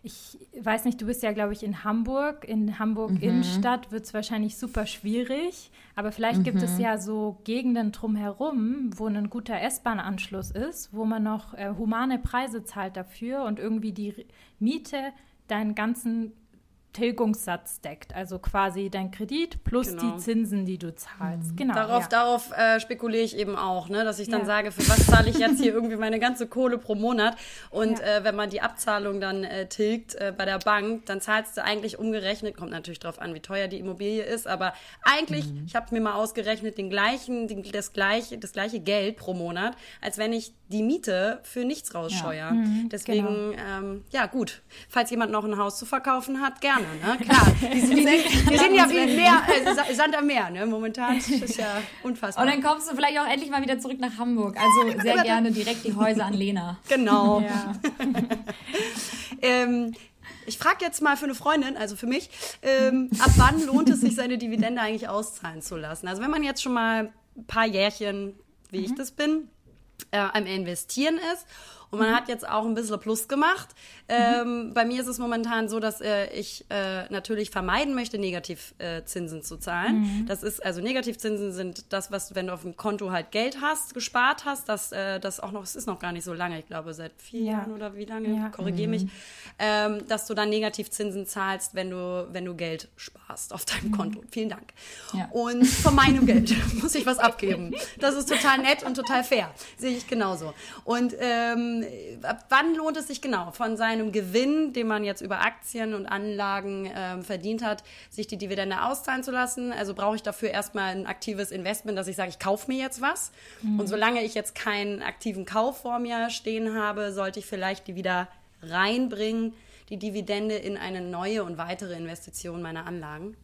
ich weiß nicht, du bist ja, glaube ich, in Hamburg. In Hamburg mhm. Innenstadt wird es wahrscheinlich super schwierig. Aber vielleicht mhm. gibt es mhm. ja so Gegenden drumherum, wo ein guter S-Bahn-Anschluss ist, wo man noch äh, humane Preise zahlt dafür und irgendwie die Miete deinen ganzen Tilgungssatz deckt. Also quasi dein Kredit plus genau. die Zinsen, die du zahlst. Mhm. Genau. Darauf, ja. darauf äh, spekuliere ich eben auch, ne? dass ich dann ja. sage, für was zahle ich jetzt hier [LAUGHS] irgendwie meine ganze Kohle pro Monat? Und ja. äh, wenn man die Abzahlung dann äh, tilgt äh, bei der Bank, dann zahlst du eigentlich umgerechnet, kommt natürlich darauf an, wie teuer die Immobilie ist, aber eigentlich, mhm. ich habe mir mal ausgerechnet, den gleichen, den, das, gleiche, das gleiche Geld pro Monat, als wenn ich die Miete für nichts rausscheuere. Mhm, Deswegen, genau. ähm, ja gut, falls jemand noch ein Haus zu verkaufen hat, gerne. Ne? Klar, die sind, [LAUGHS] wir sind ja wie Meer, also Sand am Meer, ne? momentan. Das ist ja unfassbar. Und dann kommst du vielleicht auch endlich mal wieder zurück nach Hamburg. Also sehr [LAUGHS] gerne direkt die Häuser an Lena. Genau. Ja. [LAUGHS] ähm, ich frage jetzt mal für eine Freundin, also für mich, ähm, ab wann lohnt es sich, seine Dividende eigentlich auszahlen zu lassen? Also wenn man jetzt schon mal ein paar Jährchen, wie mhm. ich das bin, äh, am Investieren ist und man mhm. hat jetzt auch ein bisschen Plus gemacht. Ähm. Bei mir ist es momentan so, dass äh, ich äh, natürlich vermeiden möchte, Negativzinsen äh, zu zahlen. Mhm. Das ist, also Negativzinsen sind das, was, wenn du auf dem Konto halt Geld hast, gespart hast, dass äh, das auch noch, es ist noch gar nicht so lange, ich glaube seit vier ja. Jahren oder wie lange, ja. korrigiere mich, mhm. ähm, dass du dann Negativzinsen zahlst, wenn du, wenn du Geld sparst auf deinem mhm. Konto. Vielen Dank. Ja. Und von meinem Geld [LAUGHS] muss ich was abgeben. Das ist total nett und total fair. Sehe ich genauso. Und ähm, ab wann lohnt es sich genau, von seinem Gewinn, den man jetzt über Aktien und Anlagen ähm, verdient hat, sich die Dividende auszahlen zu lassen? Also brauche ich dafür erstmal ein aktives Investment, dass ich sage, ich kaufe mir jetzt was. Mhm. Und solange ich jetzt keinen aktiven Kauf vor mir stehen habe, sollte ich vielleicht die wieder reinbringen, die Dividende in eine neue und weitere Investition meiner Anlagen.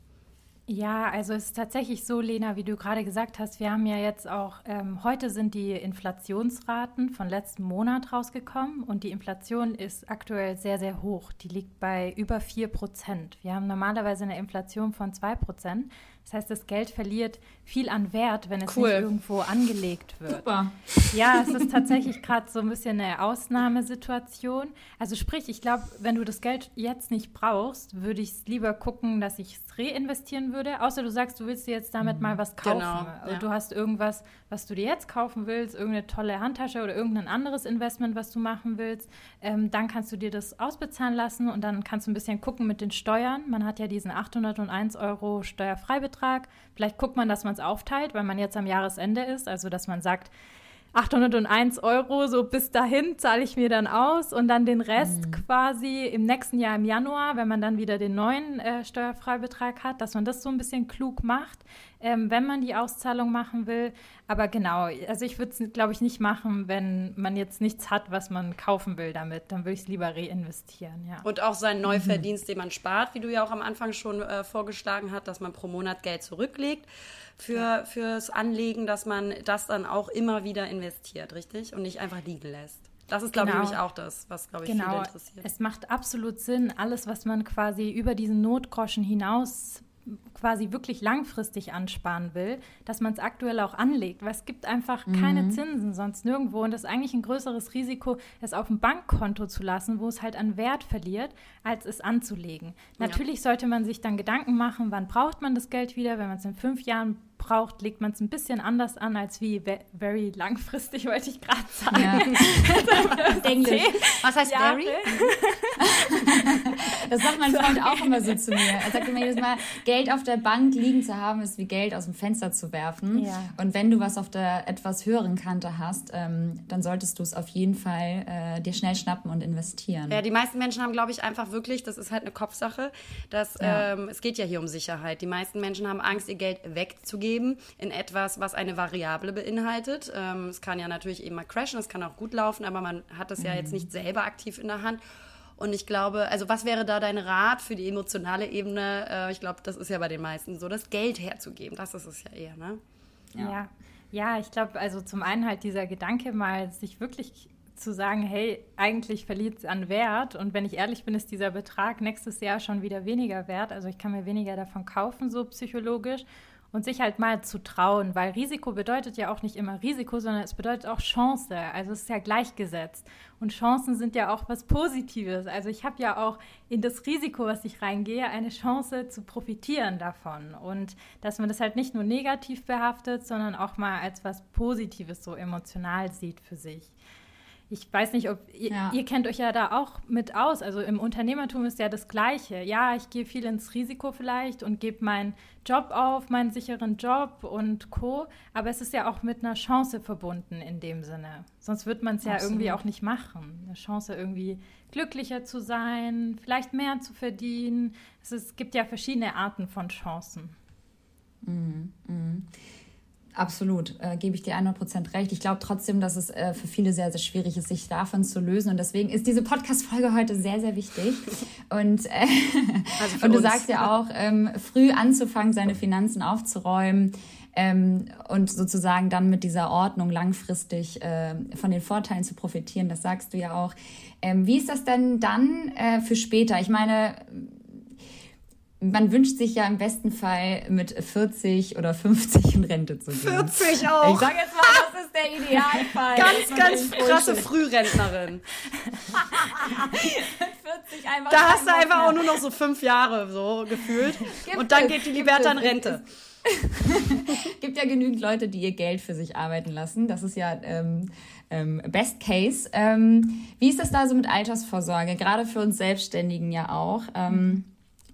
Ja, also es ist tatsächlich so, Lena, wie du gerade gesagt hast, wir haben ja jetzt auch, ähm, heute sind die Inflationsraten von letzten Monat rausgekommen und die Inflation ist aktuell sehr, sehr hoch. Die liegt bei über 4 Prozent. Wir haben normalerweise eine Inflation von 2 Prozent. Das heißt, das Geld verliert viel an Wert, wenn es cool. nicht irgendwo angelegt wird. Super. Ja, es ist tatsächlich gerade so ein bisschen eine Ausnahmesituation. Also sprich, ich glaube, wenn du das Geld jetzt nicht brauchst, würde ich es lieber gucken, dass ich es reinvestieren würde. Außer du sagst, du willst dir jetzt damit mal was kaufen. Genau, ja. Du hast irgendwas, was du dir jetzt kaufen willst, irgendeine tolle Handtasche oder irgendein anderes Investment, was du machen willst. Ähm, dann kannst du dir das ausbezahlen lassen und dann kannst du ein bisschen gucken mit den Steuern. Man hat ja diesen 801 Euro Steuerfreibetrag. Vielleicht guckt man, dass man es aufteilt, weil man jetzt am Jahresende ist. Also, dass man sagt, 801 Euro, so bis dahin zahle ich mir dann aus und dann den Rest mhm. quasi im nächsten Jahr im Januar, wenn man dann wieder den neuen äh, Steuerfreibetrag hat, dass man das so ein bisschen klug macht, ähm, wenn man die Auszahlung machen will. Aber genau, also ich würde es, glaube ich, nicht machen, wenn man jetzt nichts hat, was man kaufen will damit. Dann würde ich es lieber reinvestieren, ja. Und auch seinen Neuverdienst, mhm. den man spart, wie du ja auch am Anfang schon äh, vorgeschlagen hast, dass man pro Monat Geld zurücklegt für, fürs Anlegen, dass man das dann auch immer wieder investiert, richtig? Und nicht einfach liegen lässt. Das ist, glaube genau. ich, auch das, was, glaube ich, genau. viele interessiert. Es macht absolut Sinn, alles, was man quasi über diesen Notgroschen hinaus quasi wirklich langfristig ansparen will, dass man es aktuell auch anlegt, weil es gibt einfach mhm. keine Zinsen sonst nirgendwo und das ist eigentlich ein größeres Risiko, es auf dem Bankkonto zu lassen, wo es halt an Wert verliert, als es anzulegen. Ja. Natürlich sollte man sich dann Gedanken machen, wann braucht man das Geld wieder, wenn man es in fünf Jahren braucht, legt man es ein bisschen anders an als wie very langfristig, [LAUGHS] wollte ich gerade sagen. [LAUGHS] Ja. Englisch. Was heißt Jahre. very? das sagt mein Freund auch immer so zu mir. Er sagt immer jedes Mal, Geld auf der Bank liegen zu haben, ist wie Geld aus dem Fenster zu werfen. Ja. Und wenn du was auf der etwas höheren Kante hast, ähm, dann solltest du es auf jeden Fall äh, dir schnell schnappen und investieren. Ja, die meisten Menschen haben, glaube ich, einfach wirklich, das ist halt eine Kopfsache, dass ja. ähm, es geht ja hier um Sicherheit. Die meisten Menschen haben Angst, ihr Geld wegzugeben geben in etwas, was eine Variable beinhaltet. Ähm, es kann ja natürlich eben mal crashen, es kann auch gut laufen, aber man hat es ja jetzt mhm. nicht selber aktiv in der Hand. Und ich glaube, also was wäre da dein Rat für die emotionale Ebene? Äh, ich glaube, das ist ja bei den meisten so, das Geld herzugeben. Das ist es ja eher, ne? Ja. ja. ja ich glaube, also zum einen halt dieser Gedanke mal, sich wirklich zu sagen, hey, eigentlich verliert es an Wert und wenn ich ehrlich bin, ist dieser Betrag nächstes Jahr schon wieder weniger wert. Also ich kann mir weniger davon kaufen, so psychologisch und sich halt mal zu trauen, weil Risiko bedeutet ja auch nicht immer Risiko, sondern es bedeutet auch Chance. Also es ist ja gleichgesetzt. Und Chancen sind ja auch was Positives. Also ich habe ja auch in das Risiko, was ich reingehe, eine Chance zu profitieren davon. Und dass man das halt nicht nur negativ behaftet, sondern auch mal als was Positives so emotional sieht für sich ich weiß nicht, ob ihr, ja. ihr, kennt euch ja da auch mit aus. Also im Unternehmertum ist ja das Gleiche. Ja, ich gehe viel ins Risiko vielleicht und gebe meinen Job auf, meinen sicheren Job und Co. Aber es ist ja auch mit einer Chance verbunden in dem Sinne. Sonst wird man es ja irgendwie auch nicht machen. Eine Chance irgendwie glücklicher zu sein, vielleicht mehr zu verdienen. Es, ist, es gibt ja verschiedene Arten von Chancen. Mhm. Mhm. Absolut, äh, gebe ich dir 100% recht. Ich glaube trotzdem, dass es äh, für viele sehr, sehr schwierig ist, sich davon zu lösen. Und deswegen ist diese Podcast-Folge heute sehr, sehr wichtig. Und, äh, also und du uns. sagst ja auch, ähm, früh anzufangen, seine Finanzen aufzuräumen ähm, und sozusagen dann mit dieser Ordnung langfristig äh, von den Vorteilen zu profitieren. Das sagst du ja auch. Ähm, wie ist das denn dann äh, für später? Ich meine, man wünscht sich ja im besten Fall mit 40 oder 50 in Rente zu gehen. 40 auch. Ich sage jetzt mal, das ist der Idealfall. ganz, ganz krasse Frührentnerin. 40 einfach. Da hast du einfach auch nur noch so fünf Jahre so gefühlt. Gibt und dann es, geht die Liberta in Rente. [LAUGHS] gibt ja genügend Leute, die ihr Geld für sich arbeiten lassen. Das ist ja ähm, ähm, Best Case. Ähm, wie ist das da so mit Altersvorsorge? Gerade für uns Selbstständigen ja auch. Ähm,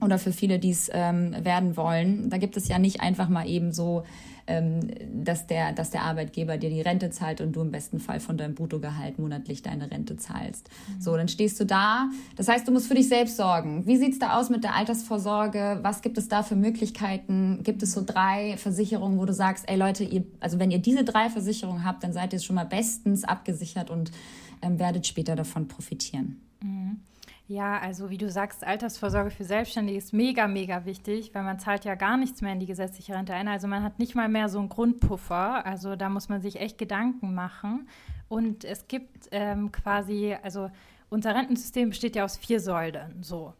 oder für viele, die es ähm, werden wollen. Da gibt es ja nicht einfach mal eben so, ähm, dass, der, dass der Arbeitgeber dir die Rente zahlt und du im besten Fall von deinem Bruttogehalt monatlich deine Rente zahlst. Mhm. So, dann stehst du da. Das heißt, du musst für dich selbst sorgen. Wie sieht's da aus mit der Altersvorsorge? Was gibt es da für Möglichkeiten? Gibt es so drei Versicherungen, wo du sagst, ey Leute, ihr, also wenn ihr diese drei Versicherungen habt, dann seid ihr schon mal bestens abgesichert und ähm, werdet später davon profitieren. Mhm. Ja, also wie du sagst, Altersvorsorge für Selbstständige ist mega, mega wichtig, weil man zahlt ja gar nichts mehr in die gesetzliche Rente ein. Also man hat nicht mal mehr so einen Grundpuffer. Also da muss man sich echt Gedanken machen. Und es gibt ähm, quasi, also unser Rentensystem besteht ja aus vier Säulen. So.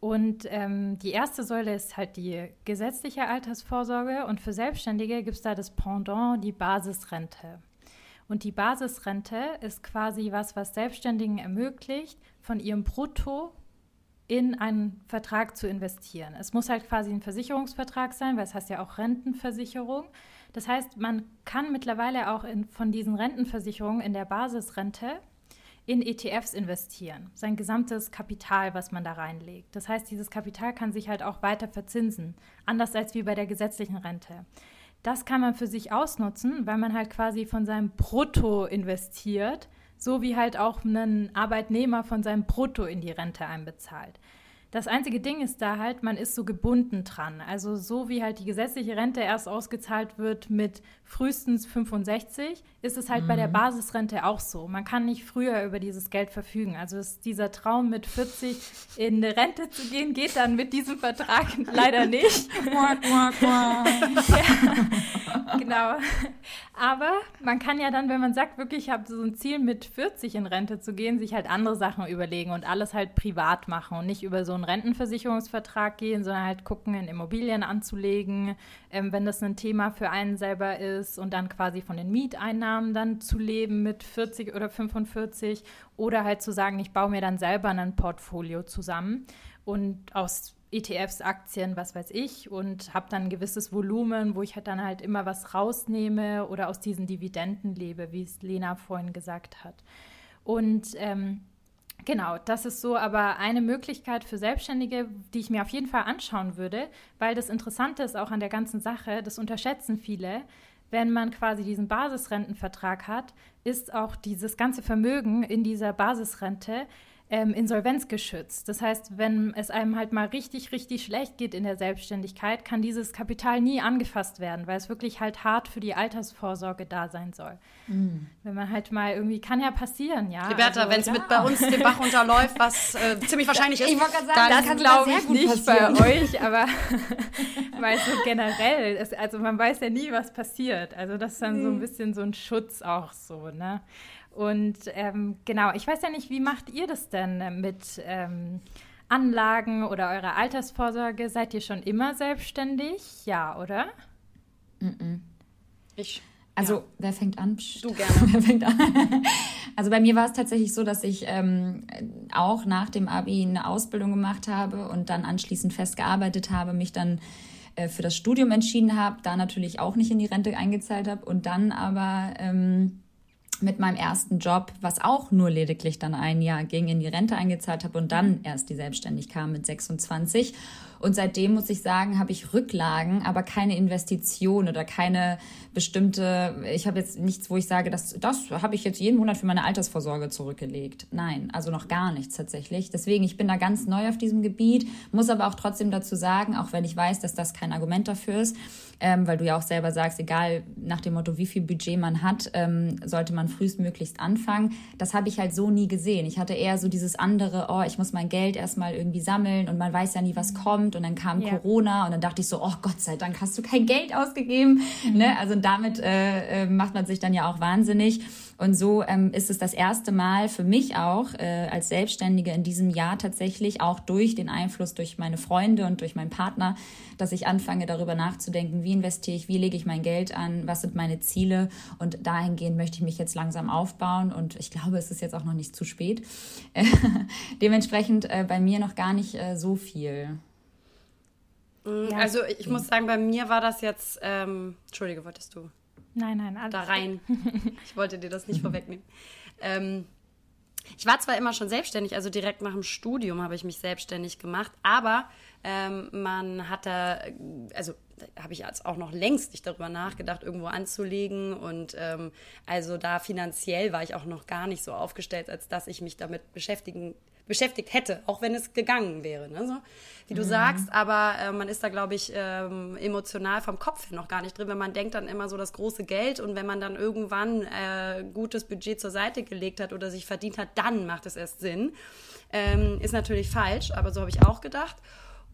Und ähm, die erste Säule ist halt die gesetzliche Altersvorsorge und für Selbstständige gibt es da das Pendant, die Basisrente. Und die Basisrente ist quasi was, was Selbstständigen ermöglicht, von ihrem Brutto in einen Vertrag zu investieren. Es muss halt quasi ein Versicherungsvertrag sein, weil es heißt ja auch Rentenversicherung. Das heißt, man kann mittlerweile auch in, von diesen Rentenversicherungen in der Basisrente in ETFs investieren, sein gesamtes Kapital, was man da reinlegt. Das heißt, dieses Kapital kann sich halt auch weiter verzinsen, anders als wie bei der gesetzlichen Rente. Das kann man für sich ausnutzen, weil man halt quasi von seinem Brutto investiert, so wie halt auch ein Arbeitnehmer von seinem Brutto in die Rente einbezahlt. Das einzige Ding ist da halt, man ist so gebunden dran. Also so wie halt die gesetzliche Rente erst ausgezahlt wird mit frühestens 65, ist es halt mhm. bei der mhm. Basisrente auch so. Man kann nicht früher über dieses Geld verfügen. Also ist dieser Traum mit 40 in eine Rente zu gehen, geht dann mit diesem Vertrag [LAUGHS] leider nicht. [LAUGHS] ja, genau. Aber man kann ja dann, wenn man sagt, wirklich, ich habe so ein Ziel mit 40 in Rente zu gehen, sich halt andere Sachen überlegen und alles halt privat machen und nicht über so einen Rentenversicherungsvertrag gehen, sondern halt gucken, in Immobilien anzulegen, ähm, wenn das ein Thema für einen selber ist und dann quasi von den Mieteinnahmen dann zu leben mit 40 oder 45 oder halt zu sagen, ich baue mir dann selber ein Portfolio zusammen und aus ETFs, Aktien, was weiß ich und habe dann ein gewisses Volumen, wo ich halt dann halt immer was rausnehme oder aus diesen Dividenden lebe, wie es Lena vorhin gesagt hat. Und ähm, Genau, das ist so aber eine Möglichkeit für Selbstständige, die ich mir auf jeden Fall anschauen würde, weil das Interessante ist auch an der ganzen Sache, das unterschätzen viele. Wenn man quasi diesen Basisrentenvertrag hat, ist auch dieses ganze Vermögen in dieser Basisrente ähm, insolvenzgeschützt. Das heißt, wenn es einem halt mal richtig, richtig schlecht geht in der Selbstständigkeit, kann dieses Kapital nie angefasst werden, weil es wirklich halt hart für die Altersvorsorge da sein soll. Mhm. Wenn man halt mal irgendwie, kann ja passieren, ja. Roberta, also, wenn es ja. mit bei uns den Bach unterläuft, was äh, ziemlich wahrscheinlich ist, ich sagen, dann das glaube ich nicht passieren. bei euch, [LAUGHS] aber [LAUGHS] weil so generell, ist, also man weiß ja nie, was passiert. Also das ist dann mhm. so ein bisschen so ein Schutz auch so, ne? Und ähm, genau, ich weiß ja nicht, wie macht ihr das denn mit ähm, Anlagen oder eurer Altersvorsorge? Seid ihr schon immer selbstständig? Ja, oder? Mm -mm. Ich. Also, ja. wer fängt an? Du gerne. [LAUGHS] wer fängt an? [LAUGHS] Also bei mir war es tatsächlich so, dass ich ähm, auch nach dem Abi eine Ausbildung gemacht habe und dann anschließend festgearbeitet habe, mich dann äh, für das Studium entschieden habe, da natürlich auch nicht in die Rente eingezahlt habe und dann aber ähm, mit meinem ersten Job, was auch nur lediglich dann ein Jahr ging, in die Rente eingezahlt habe und dann erst die Selbstständigkeit kam mit 26. Und seitdem muss ich sagen, habe ich Rücklagen, aber keine Investition oder keine bestimmte, ich habe jetzt nichts, wo ich sage, das, das habe ich jetzt jeden Monat für meine Altersvorsorge zurückgelegt. Nein, also noch gar nichts tatsächlich. Deswegen, ich bin da ganz neu auf diesem Gebiet, muss aber auch trotzdem dazu sagen, auch wenn ich weiß, dass das kein Argument dafür ist, ähm, weil du ja auch selber sagst, egal nach dem Motto, wie viel Budget man hat, ähm, sollte man frühestmöglichst anfangen. Das habe ich halt so nie gesehen. Ich hatte eher so dieses andere, oh, ich muss mein Geld erstmal irgendwie sammeln und man weiß ja nie, was kommt. Und dann kam ja. Corona und dann dachte ich so, oh Gott sei Dank hast du kein Geld ausgegeben. Mhm. Ne? Also damit äh, äh, macht man sich dann ja auch wahnsinnig. Und so ähm, ist es das erste Mal für mich auch äh, als Selbstständige in diesem Jahr tatsächlich, auch durch den Einfluss durch meine Freunde und durch meinen Partner, dass ich anfange darüber nachzudenken, wie investiere ich, wie lege ich mein Geld an, was sind meine Ziele und dahingehend möchte ich mich jetzt langsam aufbauen und ich glaube, es ist jetzt auch noch nicht zu spät. [LAUGHS] dementsprechend äh, bei mir noch gar nicht äh, so viel. Mm, ja. Also ich muss sagen, bei mir war das jetzt, ähm, Entschuldige, wolltest du? Nein, nein, alles Da rein. [LAUGHS] ich wollte dir das nicht vorwegnehmen. Ähm, ich war zwar immer schon selbstständig, also direkt nach dem Studium habe ich mich selbstständig gemacht, aber ähm, man hat da, also habe ich jetzt auch noch längst nicht darüber nachgedacht, irgendwo anzulegen. Und ähm, also da finanziell war ich auch noch gar nicht so aufgestellt, als dass ich mich damit beschäftigen beschäftigt hätte, auch wenn es gegangen wäre. Ne? So, wie du mhm. sagst, aber äh, man ist da, glaube ich, ähm, emotional vom Kopf her noch gar nicht drin, wenn man denkt dann immer so das große Geld und wenn man dann irgendwann äh, gutes Budget zur Seite gelegt hat oder sich verdient hat, dann macht es erst Sinn. Ähm, ist natürlich falsch, aber so habe ich auch gedacht.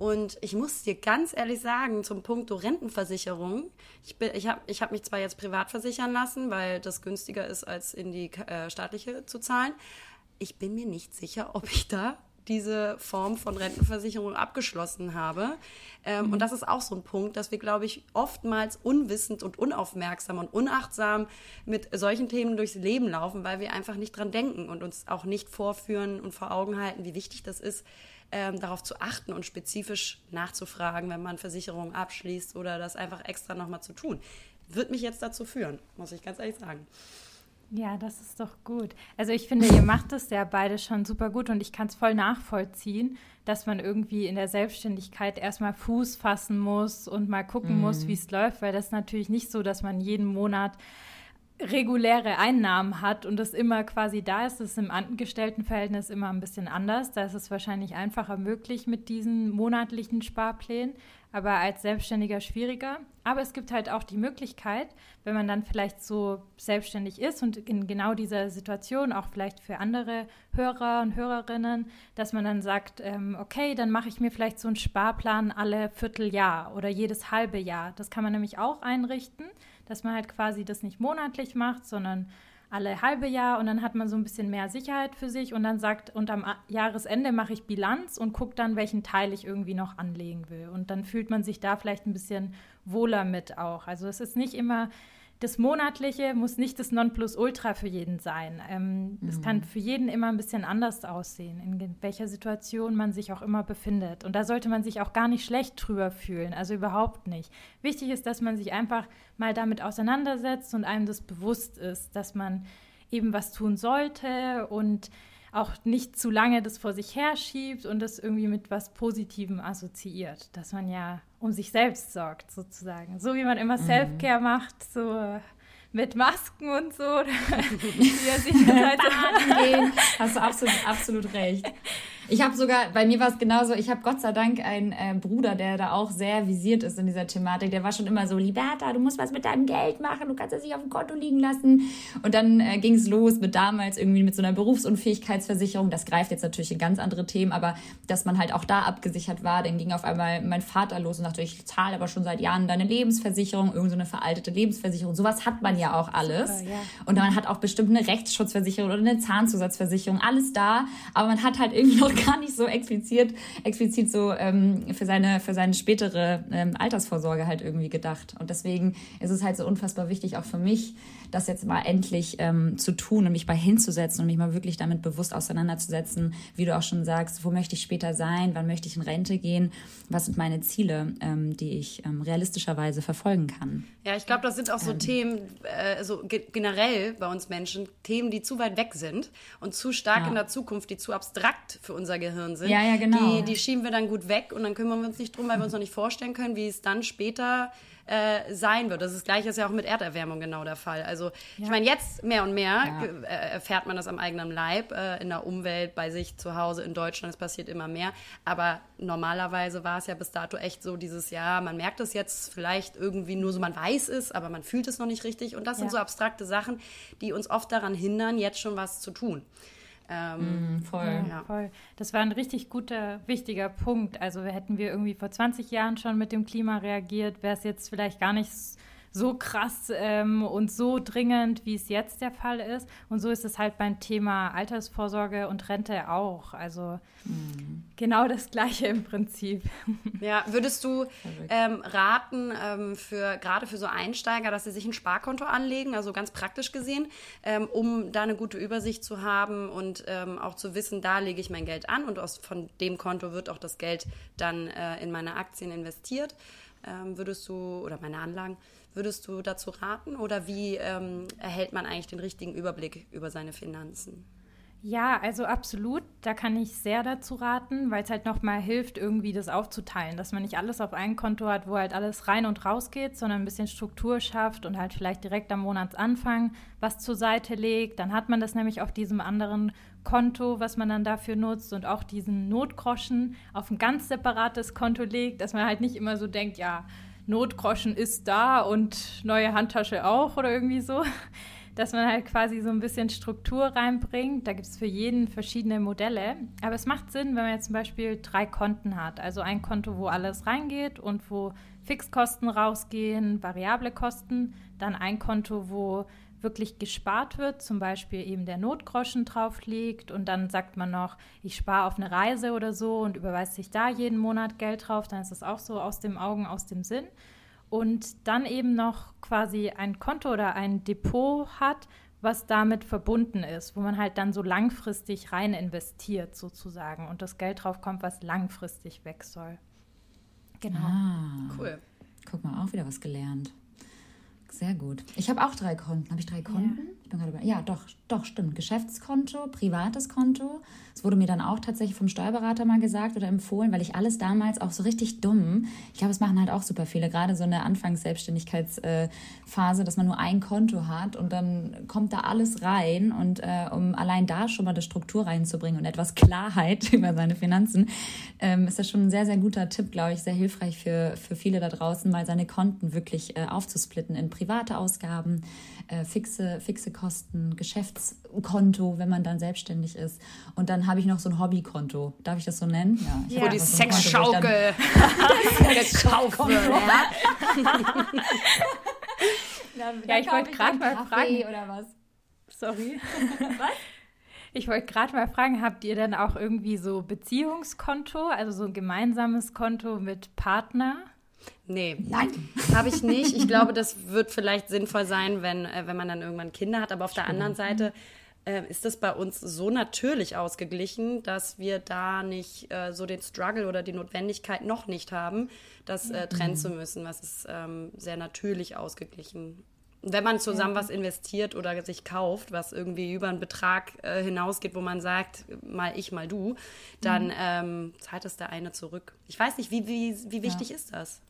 Und ich muss dir ganz ehrlich sagen, zum Punkt Rentenversicherung, ich, ich habe ich hab mich zwar jetzt privat versichern lassen, weil das günstiger ist, als in die äh, staatliche zu zahlen, ich bin mir nicht sicher, ob ich da diese Form von Rentenversicherung abgeschlossen habe. Ähm, mhm. Und das ist auch so ein Punkt, dass wir, glaube ich, oftmals unwissend und unaufmerksam und unachtsam mit solchen Themen durchs Leben laufen, weil wir einfach nicht dran denken und uns auch nicht vorführen und vor Augen halten, wie wichtig das ist, ähm, darauf zu achten und spezifisch nachzufragen, wenn man Versicherungen abschließt oder das einfach extra nochmal zu tun. Wird mich jetzt dazu führen, muss ich ganz ehrlich sagen. Ja, das ist doch gut. Also ich finde, ihr macht das ja beide schon super gut und ich kann es voll nachvollziehen, dass man irgendwie in der Selbstständigkeit erstmal Fuß fassen muss und mal gucken mhm. muss, wie es läuft, weil das ist natürlich nicht so, dass man jeden Monat reguläre Einnahmen hat und das immer quasi da ist. Das ist im Angestelltenverhältnis immer ein bisschen anders. Da ist es wahrscheinlich einfacher möglich mit diesen monatlichen Sparplänen aber als Selbstständiger schwieriger. Aber es gibt halt auch die Möglichkeit, wenn man dann vielleicht so selbstständig ist und in genau dieser Situation, auch vielleicht für andere Hörer und Hörerinnen, dass man dann sagt, ähm, okay, dann mache ich mir vielleicht so einen Sparplan alle Vierteljahr oder jedes halbe Jahr. Das kann man nämlich auch einrichten, dass man halt quasi das nicht monatlich macht, sondern alle halbe Jahr und dann hat man so ein bisschen mehr Sicherheit für sich und dann sagt, und am Jahresende mache ich Bilanz und gucke dann, welchen Teil ich irgendwie noch anlegen will. Und dann fühlt man sich da vielleicht ein bisschen wohler mit auch. Also es ist nicht immer das Monatliche muss nicht das Nonplusultra für jeden sein. Ähm, Es mhm. kann für jeden immer ein bisschen anders aussehen, in welcher Situation man sich auch immer befindet. Und da sollte man sich auch gar nicht schlecht drüber fühlen, also überhaupt nicht. Wichtig ist, dass man sich einfach mal damit auseinandersetzt und einem das bewusst ist, dass man eben was tun sollte und auch nicht zu lange das vor sich herschiebt und das irgendwie mit was Positivem assoziiert, dass man ja um sich selbst sorgt, sozusagen. So wie man immer mhm. Self-Care macht, so mit Masken und so. [LAUGHS] wie er sich halt gehen. [LAUGHS] Hast du absolut, absolut recht. Ich habe sogar, bei mir war es genauso, ich habe Gott sei Dank einen äh, Bruder, der da auch sehr visiert ist in dieser Thematik. Der war schon immer so, Liberta, du musst was mit deinem Geld machen, du kannst es nicht auf dem Konto liegen lassen. Und dann äh, ging es los mit damals irgendwie mit so einer Berufsunfähigkeitsversicherung. Das greift jetzt natürlich in ganz andere Themen, aber dass man halt auch da abgesichert war, dann ging auf einmal mein Vater los und sagte, ich zahle aber schon seit Jahren deine Lebensversicherung, irgendeine so eine veraltete Lebensversicherung. Sowas hat man ja auch alles. Super, ja. Und man hat auch bestimmt eine Rechtsschutzversicherung oder eine Zahnzusatzversicherung, alles da. Aber man hat halt irgendwie noch gar nicht so explizit, explizit so ähm, für seine, für seine spätere ähm, Altersvorsorge halt irgendwie gedacht. Und deswegen ist es halt so unfassbar wichtig, auch für mich, das jetzt mal endlich ähm, zu tun und mich bei hinzusetzen und mich mal wirklich damit bewusst auseinanderzusetzen, wie du auch schon sagst, wo möchte ich später sein, wann möchte ich in Rente gehen, was sind meine Ziele, ähm, die ich ähm, realistischerweise verfolgen kann. Ja, ich glaube, das sind auch so ähm. Themen, äh, so ge generell bei uns Menschen, Themen, die zu weit weg sind und zu stark ja. in der Zukunft, die zu abstrakt für unser Gehirn sind. Ja, ja, genau. Die, die schieben wir dann gut weg und dann kümmern wir uns nicht drum, weil wir uns noch nicht vorstellen können, wie es dann später äh, sein wird. Das ist gleich ist ja auch mit Erderwärmung genau der Fall. Also ja. ich meine, jetzt mehr und mehr ja. Äh, erfährt man das am eigenen Leib, äh, in der Umwelt, bei sich zu Hause in Deutschland, es passiert immer mehr. Aber normalerweise war es ja bis dato echt so dieses Jahr, man merkt es jetzt vielleicht irgendwie nur so, man weiß es, aber man fühlt es noch nicht richtig. Und das ja. sind so abstrakte Sachen, die uns oft daran hindern, jetzt schon was zu tun. Ähm, mm, voll. Ja, voll. Das war ein richtig guter, wichtiger Punkt. Also hätten wir irgendwie vor 20 Jahren schon mit dem Klima reagiert, wäre es jetzt vielleicht gar nicht so krass ähm, und so dringend, wie es jetzt der Fall ist. Und so ist es halt beim Thema Altersvorsorge und Rente auch. Also mhm. genau das Gleiche im Prinzip. [LAUGHS] Ja, würdest du ähm, raten, ähm, für gerade für so Einsteiger, dass sie sich ein Sparkonto anlegen, also ganz praktisch gesehen, ähm, um da eine gute Übersicht zu haben und ähm, auch zu wissen, da lege ich mein Geld an und aus, von dem Konto wird auch das Geld dann äh, in meine Aktien investiert? Ähm, würdest du, oder meine Anlagen, Würdest du dazu raten oder wie ähm, erhält man eigentlich den richtigen Überblick über seine Finanzen? Ja, also absolut. Da kann ich sehr dazu raten, weil es halt nochmal hilft, irgendwie das aufzuteilen, dass man nicht alles auf ein Konto hat, wo halt alles rein und raus geht, sondern ein bisschen Struktur schafft und halt vielleicht direkt am Monatsanfang was zur Seite legt. Dann hat man das nämlich auf diesem anderen Konto, was man dann dafür nutzt und auch diesen Notgroschen auf ein ganz separates Konto legt, dass man halt nicht immer so denkt, ja, Notgroschen ist da und neue Handtasche auch oder irgendwie so. [LAUGHS] Dass man halt quasi so ein bisschen Struktur reinbringt. Da gibt es für jeden verschiedene Modelle. Aber es macht Sinn, wenn man jetzt zum Beispiel drei Konten hat. Also ein Konto, wo alles reingeht und wo Fixkosten rausgehen, variable Kosten. Dann ein Konto, wo wirklich gespart wird, zum Beispiel eben der Notgroschen drauf liegt und dann sagt man noch, ich spare auf eine Reise oder so und überweist sich da jeden Monat Geld drauf, dann ist das auch so aus dem Augen, aus dem Sinn. Und dann eben noch quasi ein Konto oder ein Depot hat, was damit verbunden ist, wo man halt dann so langfristig rein investiert sozusagen und das Geld drauf kommt, was langfristig weg soll. Genau. Ah, cool. Guck mal, auch wieder was gelernt. Sehr gut. Ich habe auch drei Konten. Habe ich drei Konten? Ja. Bin gerade bei, ja, doch, doch, stimmt. Geschäftskonto, privates Konto. Es wurde mir dann auch tatsächlich vom Steuerberater mal gesagt oder empfohlen, weil ich alles damals auch so richtig dumm. Ich glaube, es machen halt auch super viele, gerade so eine Anfangsselbstständigkeitsphase, dass man nur ein Konto hat und dann kommt da alles rein und äh, um allein da schon mal eine Struktur reinzubringen und etwas Klarheit [LAUGHS] über seine Finanzen, ähm, ist das schon ein sehr, sehr guter Tipp, glaube ich, sehr hilfreich für, für viele da draußen, mal seine Konten wirklich äh, aufzusplitten in private Ausgaben, äh, fixe, fixe Kosten, Geschäftskonto, wenn man dann selbstständig ist. Und dann habe ich noch so ein Hobbykonto. Darf ich das so nennen? Ja, ich Wo die so [LAUGHS] Sexschaukel wird. ja, [LAUGHS] ich wollte gerade mal fragen. Oder was? Sorry. [LAUGHS] was? Ich wollte gerade mal fragen, habt ihr denn auch irgendwie so Beziehungskonto, also so ein gemeinsames Konto mit Partner? Nee, nein, habe ich nicht. Ich glaube, das wird vielleicht sinnvoll sein, wenn, äh, wenn man dann irgendwann Kinder hat. Aber auf der anderen Seite äh, ist das bei uns so natürlich ausgeglichen, dass wir da nicht äh, so den Struggle oder die Notwendigkeit noch nicht haben, das äh, trennen mhm. zu müssen. Was ist ähm, sehr natürlich ausgeglichen. Wenn man zusammen was investiert oder sich kauft, was irgendwie über einen Betrag äh, hinausgeht, wo man sagt, mal ich, mal du, dann mhm. ähm, zahlt es der eine zurück. Ich weiß nicht, wie, wie, wie wichtig ja. ist das?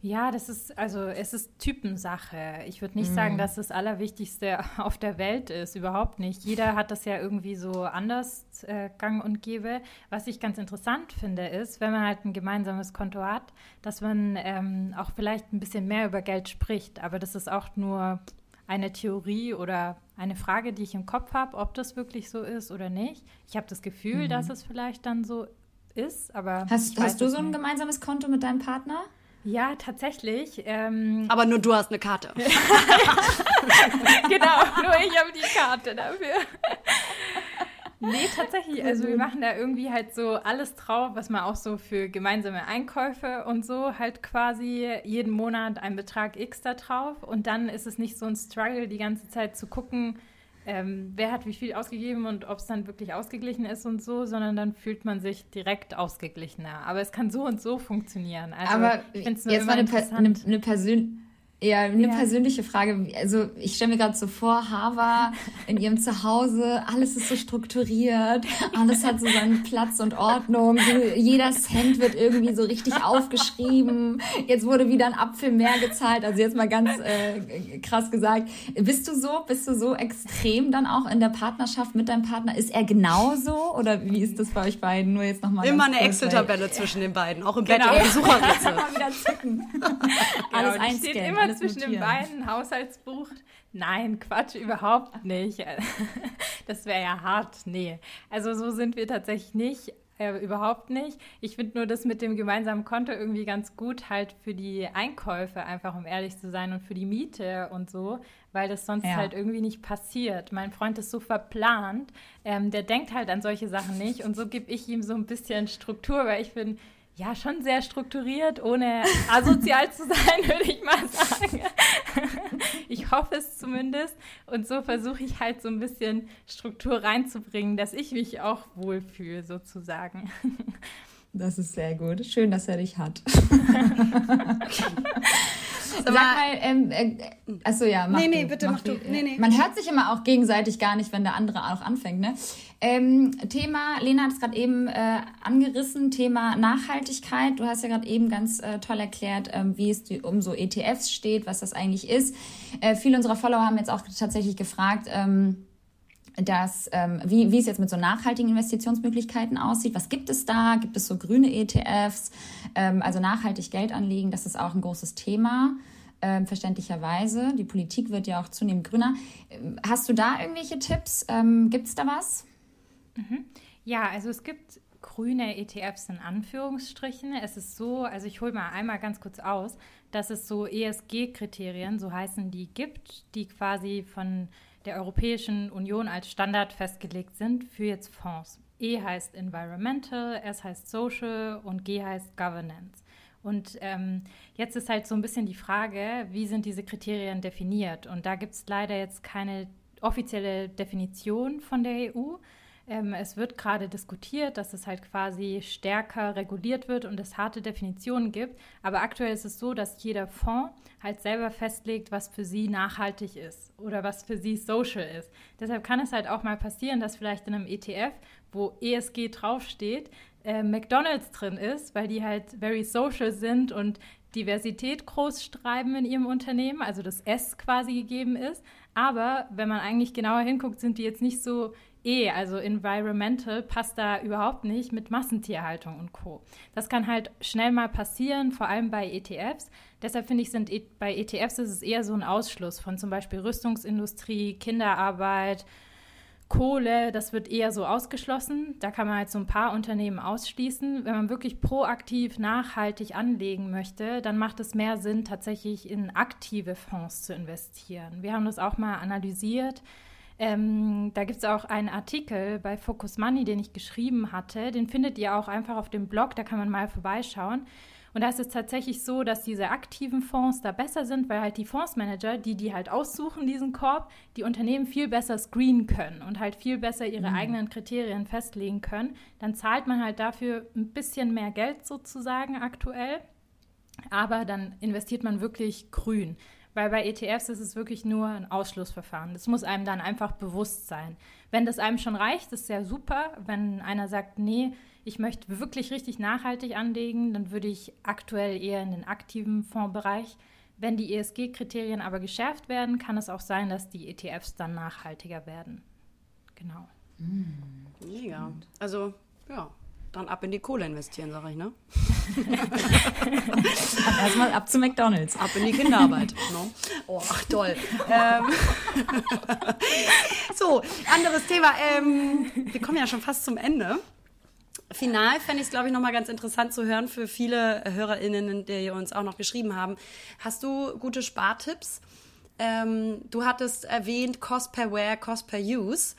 Ja, das ist, also es ist Typensache. Ich würde nicht mm. sagen, dass das Allerwichtigste [LAUGHS] auf der Welt ist. Überhaupt nicht. Jeder hat das ja irgendwie so anders äh, gang und gäbe. Was ich ganz interessant finde, ist, wenn man halt ein gemeinsames Konto hat, dass man ähm, auch vielleicht ein bisschen mehr über Geld spricht. Aber das ist auch nur eine Theorie oder eine Frage, die ich im Kopf habe, ob das wirklich so ist oder nicht. Ich habe das Gefühl, mm. dass es vielleicht dann so ist, aber. Hast, hast du so ein nicht. gemeinsames Konto mit deinem Partner? Ja, tatsächlich. Ähm, Aber nur du hast eine Karte. [LAUGHS] genau, nur ich habe die Karte dafür. Nee, tatsächlich. Also wir machen da irgendwie halt so alles drauf, was man auch so für gemeinsame Einkäufe und so halt quasi jeden Monat einen Betrag X da drauf. Und dann ist es nicht so ein Struggle, die ganze Zeit zu gucken, ähm, wer hat wie viel ausgegeben und ob es dann wirklich ausgeglichen ist und so, sondern dann fühlt man sich direkt ausgeglichener. Aber es kann so und so funktionieren. Also, Aber ich jetzt mal eine, eine, eine Persön ja, eine ja. persönliche Frage. Also ich stelle mir gerade so vor, Hava in ihrem Zuhause, alles ist so strukturiert, alles hat so seinen Platz und Ordnung. Jeder Cent wird irgendwie so richtig aufgeschrieben. Jetzt wurde wieder ein Apfel mehr gezahlt. Also jetzt mal ganz äh, krass gesagt. Bist du so, bist du so extrem dann auch in der Partnerschaft mit deinem Partner? Ist er genauso oder wie ist das bei euch beiden? Nur jetzt nochmal. Immer eine Excel-Tabelle zwischen den beiden, auch im genau. Bett und Besucherritze. [LAUGHS] mal wieder zücken. alles genau, einscannen zwischen notieren. den beiden Haushaltsbuch. Nein, Quatsch, überhaupt nicht. [LAUGHS] Das wäre ja hart. Nee. Also so sind wir tatsächlich nicht. Äh, überhaupt nicht. Ich finde nur das mit dem gemeinsamen Konto irgendwie ganz gut, halt für die Einkäufe, einfach um ehrlich zu sein, und für die Miete und so, weil das sonst ja. halt irgendwie nicht passiert. Mein Freund ist so verplant, ähm, der denkt halt an solche Sachen nicht und so gebe ich ihm so ein bisschen Struktur, weil ich bin ja, schon sehr strukturiert, ohne asozial zu sein, [LAUGHS] würde ich mal sagen. [LAUGHS] ich hoffe es zumindest. Und so versuche ich halt so ein bisschen Struktur reinzubringen, dass ich mich auch wohlfühle, sozusagen. Das ist sehr gut. Schön, dass er dich hat. [LAUGHS] Sag mal, ähm, äh, achso, ja, mach Nee, nee, du, bitte mach, mach du. Nee, nee. Man hört sich immer auch gegenseitig gar nicht, wenn der andere auch anfängt, ne? Ähm, Thema, Lena hat es gerade eben äh, angerissen, Thema Nachhaltigkeit. Du hast ja gerade eben ganz äh, toll erklärt, ähm, wie es die, um so ETFs steht, was das eigentlich ist. Äh, viele unserer Follower haben jetzt auch tatsächlich gefragt, ähm, dass, ähm, wie, wie es jetzt mit so nachhaltigen Investitionsmöglichkeiten aussieht. Was gibt es da? Gibt es so grüne ETFs? Ähm, also nachhaltig Geld anlegen, das ist auch ein großes Thema. Ähm, verständlicherweise. Die Politik wird ja auch zunehmend grüner. Hast du da irgendwelche Tipps? Ähm, gibt es da was? Mhm. Ja, also es gibt grüne ETFs in Anführungsstrichen. Es ist so, also ich hole mal einmal ganz kurz aus, dass es so ESG-Kriterien, so heißen die, gibt, die quasi von der Europäischen Union als Standard festgelegt sind für jetzt Fonds. E heißt Environmental, S heißt Social und G heißt Governance. Und ähm, jetzt ist halt so ein bisschen die Frage, wie sind diese Kriterien definiert? Und da gibt es leider jetzt keine offizielle Definition von der EU. Ähm, es wird gerade diskutiert, dass es halt quasi stärker reguliert wird und es harte Definitionen gibt. Aber aktuell ist es so, dass jeder Fonds halt selber festlegt, was für sie nachhaltig ist oder was für sie social ist. Deshalb kann es halt auch mal passieren, dass vielleicht in einem ETF, wo ESG draufsteht, äh, McDonald's drin ist, weil die halt very social sind und Diversität groß schreiben in ihrem Unternehmen, also das S quasi gegeben ist. Aber wenn man eigentlich genauer hinguckt, sind die jetzt nicht so E, also environmental, passt da überhaupt nicht mit Massentierhaltung und Co. Das kann halt schnell mal passieren, vor allem bei ETFs. Deshalb finde ich, sind e bei ETFs ist es eher so ein Ausschluss von zum Beispiel Rüstungsindustrie, Kinderarbeit, Kohle, das wird eher so ausgeschlossen. Da kann man halt so ein paar Unternehmen ausschließen. Wenn man wirklich proaktiv nachhaltig anlegen möchte, dann macht es mehr Sinn, tatsächlich in aktive Fonds zu investieren. Wir haben das auch mal analysiert. Ähm, da gibt es auch einen Artikel bei Focus Money, den ich geschrieben hatte. Den findet ihr auch einfach auf dem Blog, da kann man mal vorbeischauen. Und da ist es tatsächlich so, dass diese aktiven Fonds da besser sind, weil halt die Fondsmanager, die die halt aussuchen, diesen Korb, die Unternehmen viel besser screenen können und halt viel besser ihre mhm. eigenen Kriterien festlegen können. Dann zahlt man halt dafür ein bisschen mehr Geld sozusagen aktuell, aber dann investiert man wirklich grün. Weil bei ETFs ist es wirklich nur ein Ausschlussverfahren. Das muss einem dann einfach bewusst sein. Wenn das einem schon reicht, ist sehr super. Wenn einer sagt, nee, ich möchte wirklich richtig nachhaltig anlegen, dann würde ich aktuell eher in den aktiven Fondsbereich. Wenn die ESG-Kriterien aber geschärft werden, kann es auch sein, dass die ETFs dann nachhaltiger werden. Genau. Mega. Also, ja, dann ab in die Kohle investieren, sage ich, ne? [LAUGHS] Erstmal ab zu McDonalds. Ab in die Kinderarbeit. no? Oh, ach toll. ähm, [LAUGHS] so, anderes Thema. Ähm, wir kommen ja schon fast zum Ende. Final fände ich es, glaube ich, nochmal ganz interessant zu hören für viele HörerInnen, die uns auch noch geschrieben haben. Hast du gute Spartipps? Ähm, du hattest erwähnt, Cost per Wear, Cost per Use.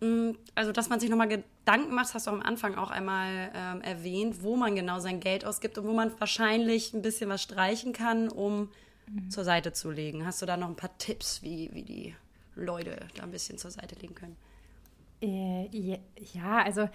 Mm, also, dass man sich nochmal Gedanken macht, hast du am Anfang auch einmal ähm, erwähnt, wo man genau sein Geld ausgibt und wo man wahrscheinlich ein bisschen was streichen kann, um mhm. zur Seite zu legen. Hast du da noch ein paar Tipps, wie, wie die Leute da ein bisschen zur Seite legen können? Äh, ja, also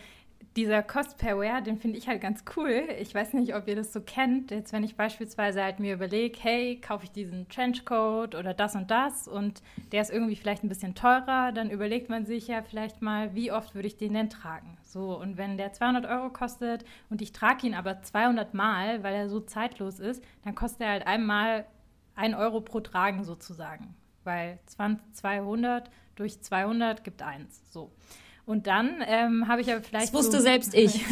dieser Cost per Wear, den finde ich halt ganz cool. Ich weiß nicht, ob ihr das so kennt. Jetzt, wenn ich beispielsweise halt mir überlege, hey, kaufe ich diesen Trenchcoat oder das und das und der ist irgendwie vielleicht ein bisschen teurer, dann überlegt man sich ja vielleicht mal, wie oft würde ich den denn tragen? So, und wenn der 200 Euro kostet und ich trage ihn aber 200 Mal, weil er so zeitlos ist, dann kostet er halt einmal 1 Euro pro Tragen sozusagen. Weil 20, 200 durch 200 gibt 1. So. Und dann ähm, habe ich aber vielleicht. Das wusste so, selbst [LAUGHS] ich.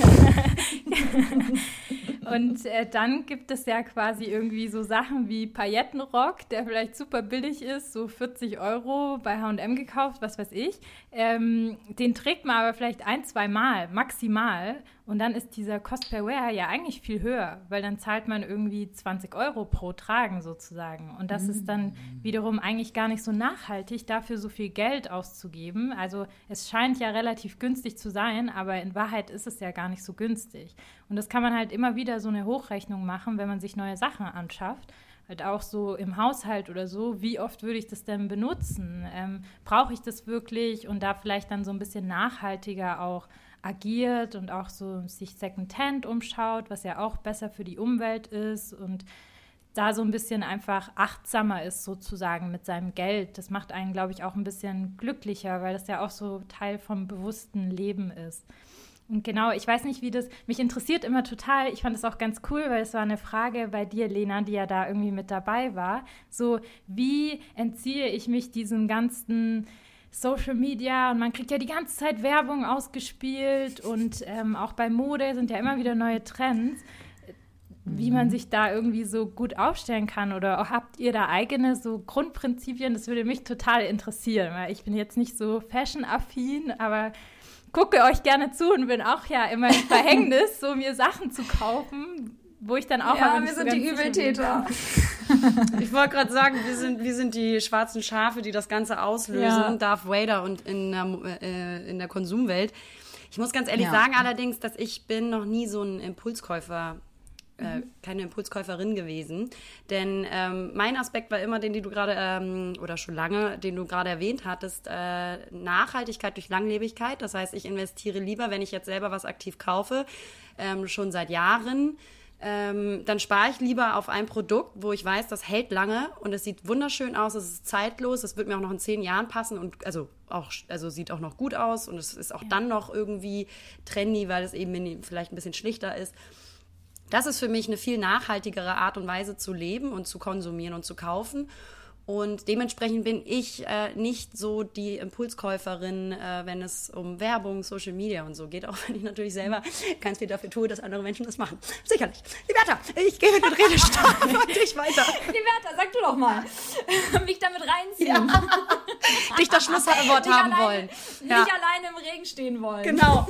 und äh, dann gibt es ja quasi irgendwie so Sachen wie Paillettenrock, der vielleicht super billig ist, so 40 Euro bei HM gekauft, was weiß ich. Ähm, den trägt man aber vielleicht ein, zwei Mal maximal. Und dann ist dieser Cost per Wear ja eigentlich viel höher, weil dann zahlt man irgendwie 20 Euro pro Tragen sozusagen. Und das mhm. ist dann mm. wiederum eigentlich gar nicht so nachhaltig, dafür so viel Geld auszugeben. Also es scheint ja relativ günstig zu sein, aber in Wahrheit ist es ja gar nicht so günstig. Und das kann man halt immer wieder so eine Hochrechnung machen, wenn man sich neue Sachen anschafft halt auch so im Haushalt oder so, wie oft würde ich das denn benutzen? Ähm, Brauche ich das wirklich? Und da vielleicht dann so ein bisschen nachhaltiger auch agiert und auch so sich Secondhand umschaut, was ja auch besser für die Umwelt ist und da so ein bisschen einfach achtsamer ist sozusagen mit seinem Geld. Das macht einen, glaube ich, auch ein bisschen glücklicher, weil das ja auch so Teil vom bewussten Leben ist. Und genau, ich weiß nicht, wie das, mich interessiert immer total, ich fand es auch ganz cool, weil es war eine Frage bei dir, Lena, die ja da irgendwie mit dabei war. So, wie entziehe ich mich diesem ganzen Social Media und man kriegt ja die ganze Zeit Werbung ausgespielt und ähm, auch bei Mode sind ja immer wieder neue Trends, wie man mhm. sich da irgendwie so gut aufstellen kann oder habt ihr da eigene so Grundprinzipien? Das würde mich total interessieren, weil ich bin jetzt nicht so fashion-affin, aber gucke euch gerne zu und bin auch ja immer im [LAUGHS] Verhängnis, so mir Sachen zu kaufen, wo ich dann auch ja, wir sind die Übeltäter. [LAUGHS] ich wollte gerade sagen, wir sind, wir sind die schwarzen Schafe, die das Ganze auslösen. Ja. Darth Vader und in der, äh, in der Konsumwelt. Ich muss ganz ehrlich ja. sagen allerdings, dass ich bin noch nie so ein Impulskäufer äh, mhm. keine Impulskäuferin gewesen. Denn ähm, mein Aspekt war immer den, den du gerade, ähm, oder schon lange, den du gerade erwähnt hattest, äh, Nachhaltigkeit durch Langlebigkeit. Das heißt, ich investiere lieber, wenn ich jetzt selber was aktiv kaufe, ähm, schon seit Jahren ähm, dann spare ich lieber auf ein Produkt, wo ich weiß, das hält lange und es sieht wunderschön aus, es ist zeitlos, es wird mir auch noch in zehn Jahren passen und also auch, also sieht auch noch gut aus und es ist auch ja. dann noch irgendwie trendy, weil es eben vielleicht ein bisschen schlichter ist. Das ist für mich eine viel nachhaltigere Art und Weise zu leben und zu konsumieren und zu kaufen. Und dementsprechend bin ich äh, nicht so die Impulskäuferin, äh, wenn es um Werbung, Social Media und so geht, [LAUGHS] auch wenn ich natürlich selber ganz viel dafür tue, dass andere Menschen das machen. Sicherlich. Liberta, ich gebe den Redestab und [LAUGHS] dich weiter. Liberta, sag du doch mal. [LAUGHS] Mich damit reinziehen. Ja. dich das Schlusswort haben alleine, wollen. Ja. Nicht alleine im Regen stehen wollen. Genau.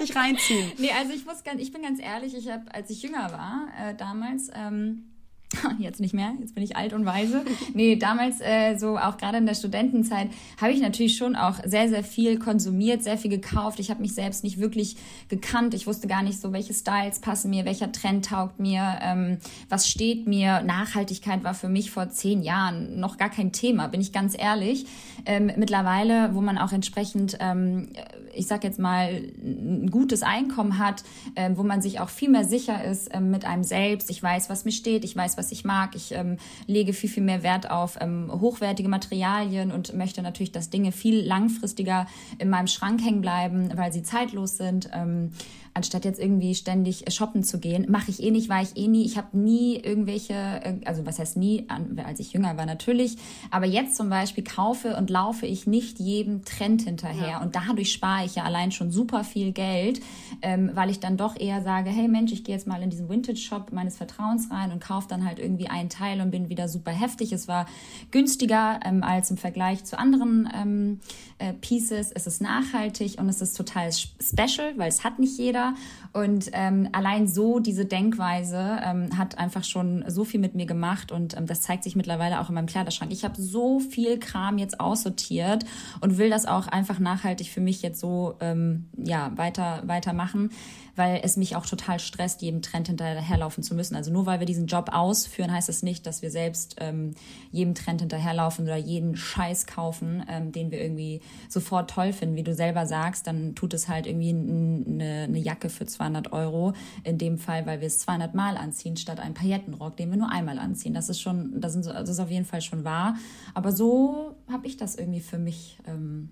dich reinziehen. Nee, also ich muss ganz, ich bin ganz ehrlich, ich habe, als ich jünger war, äh, damals, ähm, [LAUGHS] Jetzt nicht mehr, jetzt bin ich alt und weise. Nee, damals, äh, so auch gerade in der Studentenzeit, habe ich natürlich schon auch sehr, sehr viel konsumiert, sehr viel gekauft. Ich habe mich selbst nicht wirklich gekannt. Ich wusste gar nicht so, welche Styles passen mir, welcher Trend taugt mir, ähm, was steht mir. Nachhaltigkeit war für mich vor zehn Jahren noch gar kein Thema, bin ich ganz ehrlich. Ähm, mittlerweile, wo man auch entsprechend ähm, ich sag jetzt mal, ein gutes Einkommen hat, äh, wo man sich auch viel mehr sicher ist äh, mit einem selbst. Ich weiß, was mir steht, ich weiß, was ich mag. Ich ähm, lege viel, viel mehr Wert auf ähm, hochwertige Materialien und möchte natürlich, dass Dinge viel langfristiger in meinem Schrank hängen bleiben, weil sie zeitlos sind. Ähm, anstatt jetzt irgendwie ständig shoppen zu gehen. Mache ich eh nicht, war ich eh nie. Ich habe nie irgendwelche, äh, also was heißt nie, als ich jünger war natürlich, aber jetzt zum Beispiel kaufe und laufe ich nicht jedem Trend hinterher ja. und dadurch spare ich ja allein schon super viel Geld, ähm, weil ich dann doch eher sage, hey Mensch, ich gehe jetzt mal in diesen Vintage-Shop meines Vertrauens rein und kaufe dann halt irgendwie einen Teil und bin wieder super heftig. Es war günstiger ähm, als im Vergleich zu anderen ähm, äh, Pieces. Es ist nachhaltig und es ist total special, weil es hat nicht jeder. Und ähm, allein so diese Denkweise ähm, hat einfach schon so viel mit mir gemacht und ähm, das zeigt sich mittlerweile auch in meinem Kleiderschrank. Ich habe so viel Kram jetzt aussortiert und will das auch einfach nachhaltig für mich jetzt so ähm, ja weiter weitermachen weil es mich auch total stresst, jedem Trend hinterherlaufen zu müssen. Also nur weil wir diesen Job ausführen, heißt es das nicht, dass wir selbst ähm, jedem Trend hinterherlaufen oder jeden Scheiß kaufen, ähm, den wir irgendwie sofort toll finden. Wie du selber sagst, dann tut es halt irgendwie eine, eine Jacke für 200 Euro. In dem Fall, weil wir es 200 Mal anziehen, statt einen Paillettenrock, den wir nur einmal anziehen. Das ist schon, das, ist auf jeden Fall schon wahr. Aber so habe ich das irgendwie für mich. Ähm,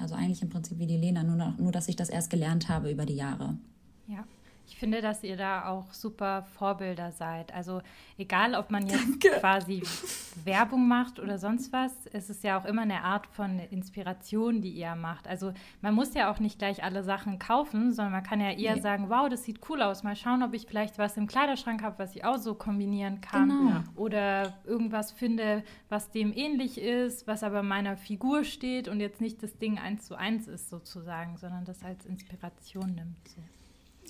also eigentlich im Prinzip wie die Lena, nur, nur dass ich das erst gelernt habe über die Jahre. Ja. Ich finde, dass ihr da auch super Vorbilder seid. Also egal, ob man jetzt Danke. quasi Werbung macht oder sonst was, es ist ja auch immer eine Art von Inspiration, die ihr macht. Also man muss ja auch nicht gleich alle Sachen kaufen, sondern man kann ja eher nee. sagen, wow, das sieht cool aus. Mal schauen, ob ich vielleicht was im Kleiderschrank habe, was ich auch so kombinieren kann. Genau. Oder irgendwas finde, was dem ähnlich ist, was aber meiner Figur steht und jetzt nicht das Ding eins zu eins ist sozusagen, sondern das als Inspiration nimmt. So.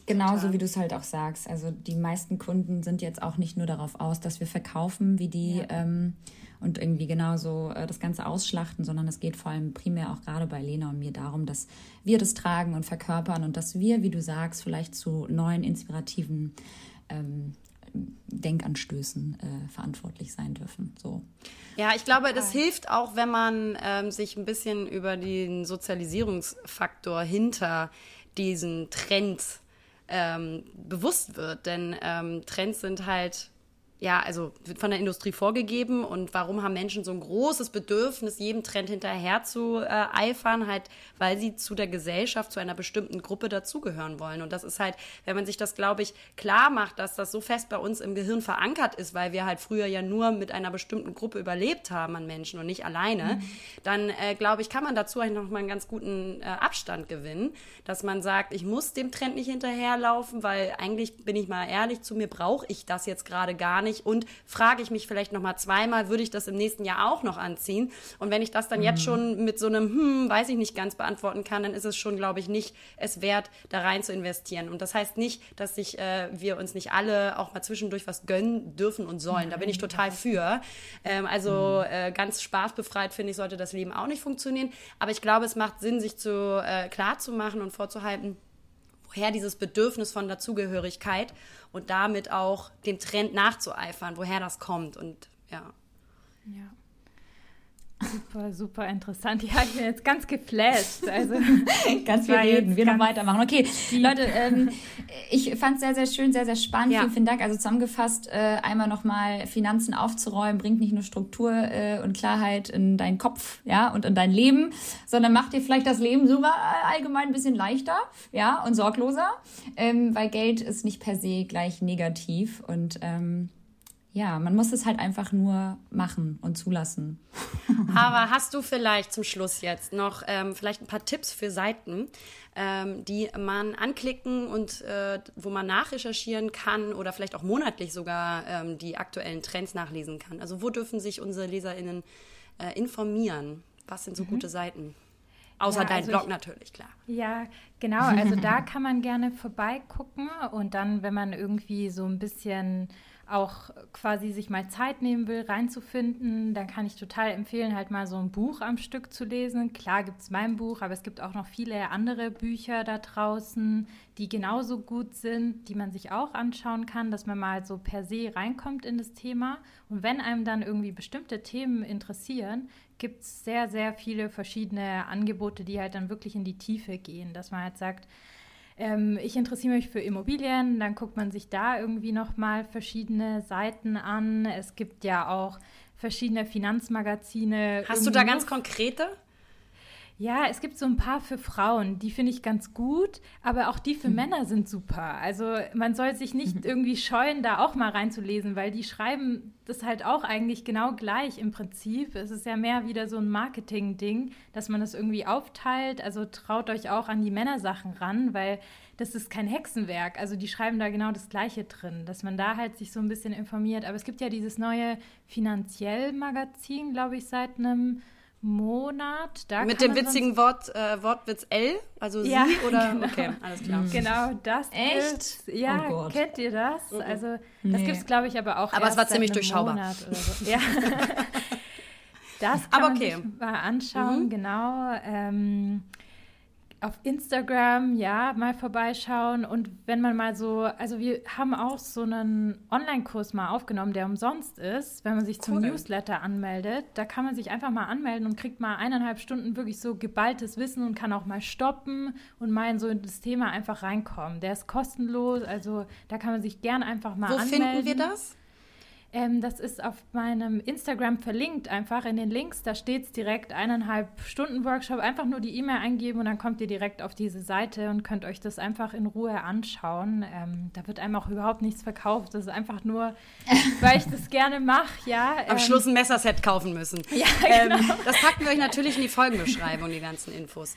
Genauso wie du es halt auch sagst. Also die meisten Kunden sind jetzt auch nicht nur darauf aus, dass wir verkaufen, wie die ja. ähm, und irgendwie genauso äh, das Ganze ausschlachten, sondern es geht vor allem primär auch gerade bei Lena und mir darum, dass wir das tragen und verkörpern und dass wir, wie du sagst, vielleicht zu neuen inspirativen ähm, Denkanstößen äh, verantwortlich sein dürfen. So. Ja, ich glaube, das hilft auch, wenn man ähm, sich ein bisschen über den Sozialisierungsfaktor hinter diesen Trends ähm, bewusst wird. Denn ähm, Trends sind halt ja, also wird von der Industrie vorgegeben und warum haben Menschen so ein großes Bedürfnis, jedem Trend hinterher zu äh, eifern, halt, weil sie zu der Gesellschaft, zu einer bestimmten Gruppe dazugehören wollen. Und das ist halt, wenn man sich das, glaube ich, klar macht, dass das so fest bei uns im Gehirn verankert ist, weil wir halt früher ja nur mit einer bestimmten Gruppe überlebt haben an Menschen und nicht alleine, mhm. dann äh, glaube ich, kann man dazu eigentlich noch mal einen ganz guten äh, Abstand gewinnen, dass man sagt, ich muss dem Trend nicht hinterherlaufen, weil eigentlich bin ich mal ehrlich zu mir, brauche ich das jetzt gerade gar nicht nicht und frage ich mich vielleicht noch mal zweimal, würde ich das im nächsten Jahr auch noch anziehen? Und wenn ich das dann mhm. jetzt schon mit so einem hm, weiß ich nicht ganz beantworten kann, dann ist es schon, glaube ich, nicht es wert, da rein zu investieren. Und das heißt nicht, dass sich äh, wir uns nicht alle auch mal zwischendurch was gönnen dürfen und sollen. Da bin ich total für. Ähm, also mhm. äh, ganz spaßbefreit finde ich sollte das Leben auch nicht funktionieren. Aber ich glaube, es macht Sinn, sich zu äh, klar zu machen und vorzuhalten, woher dieses Bedürfnis von Dazugehörigkeit und damit auch dem Trend nachzueifern, woher das kommt und ja. Ja. Super, super interessant. Ja, ich bin jetzt ganz geflasht. Also, [LAUGHS] ganz viel reden, wir noch weitermachen. Okay, deep. Leute, ähm, [LAUGHS] ich fand es sehr, sehr schön, sehr, sehr spannend. Ja. Vielen, vielen Dank. Also zusammengefasst, äh, einmal nochmal Finanzen aufzuräumen, bringt nicht nur Struktur äh, und Klarheit in deinen Kopf ja, und in dein Leben, sondern macht dir vielleicht das Leben sogar allgemein ein bisschen leichter ja, und sorgloser, ähm, weil Geld ist nicht per se gleich negativ und ähm, ja, man muss es halt einfach nur machen und zulassen. [LAUGHS] Aber hast du vielleicht zum Schluss jetzt noch ähm, vielleicht ein paar Tipps für Seiten, ähm, die man anklicken und äh, wo man nachrecherchieren kann oder vielleicht auch monatlich sogar ähm, die aktuellen Trends nachlesen kann? Also wo dürfen sich unsere LeserInnen äh, informieren? Was sind so mhm. gute Seiten? Außer ja, dein also Blog ich, natürlich, klar. Ja, genau. Also [LAUGHS] da kann man gerne vorbeigucken und dann, wenn man irgendwie so ein bisschen auch quasi sich mal Zeit nehmen will, reinzufinden, dann kann ich total empfehlen, halt mal so ein Buch am Stück zu lesen. Klar gibt es mein Buch, aber es gibt auch noch viele andere Bücher da draußen, die genauso gut sind, die man sich auch anschauen kann, dass man mal so per se reinkommt in das Thema. Und wenn einem dann irgendwie bestimmte Themen interessieren, gibt es sehr, sehr viele verschiedene Angebote, die halt dann wirklich in die Tiefe gehen, dass man halt sagt, ähm, ich interessiere mich für Immobilien, dann guckt man sich da irgendwie nochmal verschiedene Seiten an. Es gibt ja auch verschiedene Finanzmagazine. Hast du da ganz konkrete? Ja, es gibt so ein paar für Frauen, die finde ich ganz gut, aber auch die für mhm. Männer sind super. Also man soll sich nicht mhm. irgendwie scheuen, da auch mal reinzulesen, weil die schreiben das halt auch eigentlich genau gleich im Prinzip. Es ist ja mehr wieder so ein Marketing-Ding, dass man das irgendwie aufteilt. Also traut euch auch an die Männersachen ran, weil das ist kein Hexenwerk. Also die schreiben da genau das Gleiche drin, dass man da halt sich so ein bisschen informiert. Aber es gibt ja dieses neue Finanziell-Magazin, glaube ich, seit einem Monat. Da Mit dem witzigen Wort, äh, Wortwitz L, also ja, sie oder? Genau. Okay, alles klar. Genau, das Echt? Gibt, ja, oh kennt ihr das? Mhm. Also das nee. gibt es, glaube ich, aber auch. Aber es war ziemlich durchschaubar. So. [LAUGHS] Ja. [LAUGHS] das kann aber okay. man sich mal anschauen, mhm. genau. Ähm, auf Instagram, ja, mal vorbeischauen. Und wenn man mal so, also wir haben auch so einen Online-Kurs mal aufgenommen, der umsonst ist, wenn man sich zum Newsletter anmeldet. Da kann man sich einfach mal anmelden und kriegt mal eineinhalb Stunden wirklich so geballtes Wissen und kann auch mal stoppen und mal in so das Thema einfach reinkommen. Der ist kostenlos, also da kann man sich gern einfach mal Wo anmelden. Wo finden wir das? Ähm, das ist auf meinem Instagram verlinkt, einfach in den Links. Da steht es direkt eineinhalb Stunden Workshop. Einfach nur die E-Mail eingeben und dann kommt ihr direkt auf diese Seite und könnt euch das einfach in Ruhe anschauen. Ähm, da wird einem auch überhaupt nichts verkauft. Das ist einfach nur, [LAUGHS] weil ich das gerne mache, ja. Am ähm, Schluss ein Messerset kaufen müssen. Ja, ähm, genau. das packen wir euch natürlich in die Folgenbeschreibung, die ganzen Infos.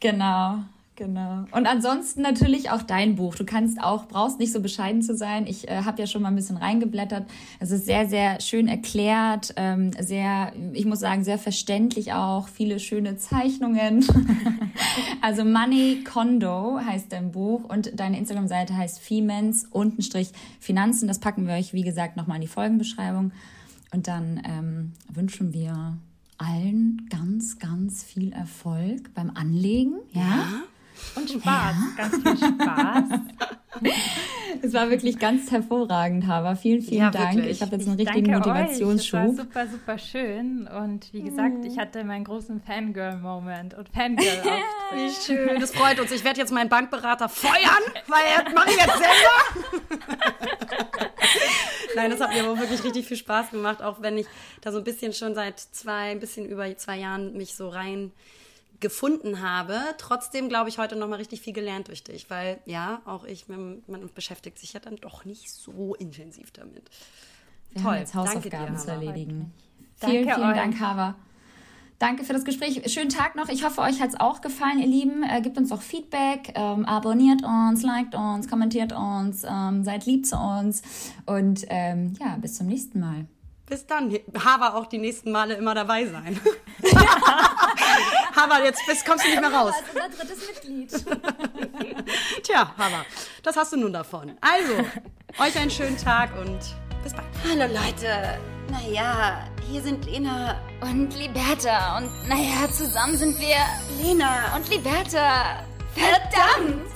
Genau. Genau. Und ansonsten natürlich auch dein Buch. Du kannst auch, brauchst nicht so bescheiden zu sein. Ich äh, habe ja schon mal ein bisschen reingeblättert. Es ist sehr, sehr schön erklärt, ähm, sehr, ich muss sagen, sehr verständlich auch. Viele schöne Zeichnungen. [LAUGHS] also Money Condo heißt dein Buch und deine Instagram-Seite heißt Femens untenstrich Finanzen. Das packen wir euch, wie gesagt, nochmal in die Folgenbeschreibung. Und dann ähm, wünschen wir allen ganz, ganz viel Erfolg beim Anlegen. Ja. ja. Und Spaß, ja. ganz viel Spaß. [LAUGHS] Es war wirklich ganz hervorragend, Hava. Vielen, vielen ja, Dank. Wirklich. Ich habe jetzt einen ich richtigen Motivationsschub. Euch. Das war super, super schön. Und wie gesagt, mhm. ich hatte meinen großen Fangirl-Moment und Fangirl auch. [LAUGHS] Wie schön, das freut uns. Ich werde jetzt meinen Bankberater feuern, weil er mache ich jetzt selber. [LAUGHS] Nein, das hat mir aber wirklich richtig viel Spaß gemacht, auch wenn ich da so ein bisschen schon seit zwei, ein bisschen über zwei Jahren mich so rein gefunden habe. Trotzdem glaube ich heute noch mal richtig viel gelernt durch dich, weil ja, auch ich, man beschäftigt sich ja dann doch nicht so intensiv damit. Wir Toll, haben jetzt Hausaufgaben zu erledigen. Vielen, Danke vielen euch. Dank, Hava. Danke für das Gespräch. Schönen Tag noch. Ich hoffe, euch hat es auch gefallen, ihr Lieben. Äh, gebt uns auch Feedback, ähm, abonniert uns, liked uns, kommentiert uns, ähm, seid lieb zu uns und ähm, ja, bis zum nächsten Mal. Bis dann. Hava auch die nächsten Male immer dabei sein. [LAUGHS] [LAUGHS] Hava, jetzt bist, kommst du nicht mehr raus. Das ist unser drittes Mitglied. [LAUGHS] Tja, Hava, das hast du nun davon. Also, euch einen schönen Tag und bis bald. Hallo Leute. Naja, hier sind Lena und Liberta. Und naja, zusammen sind wir Lena und Liberta. Verdammt!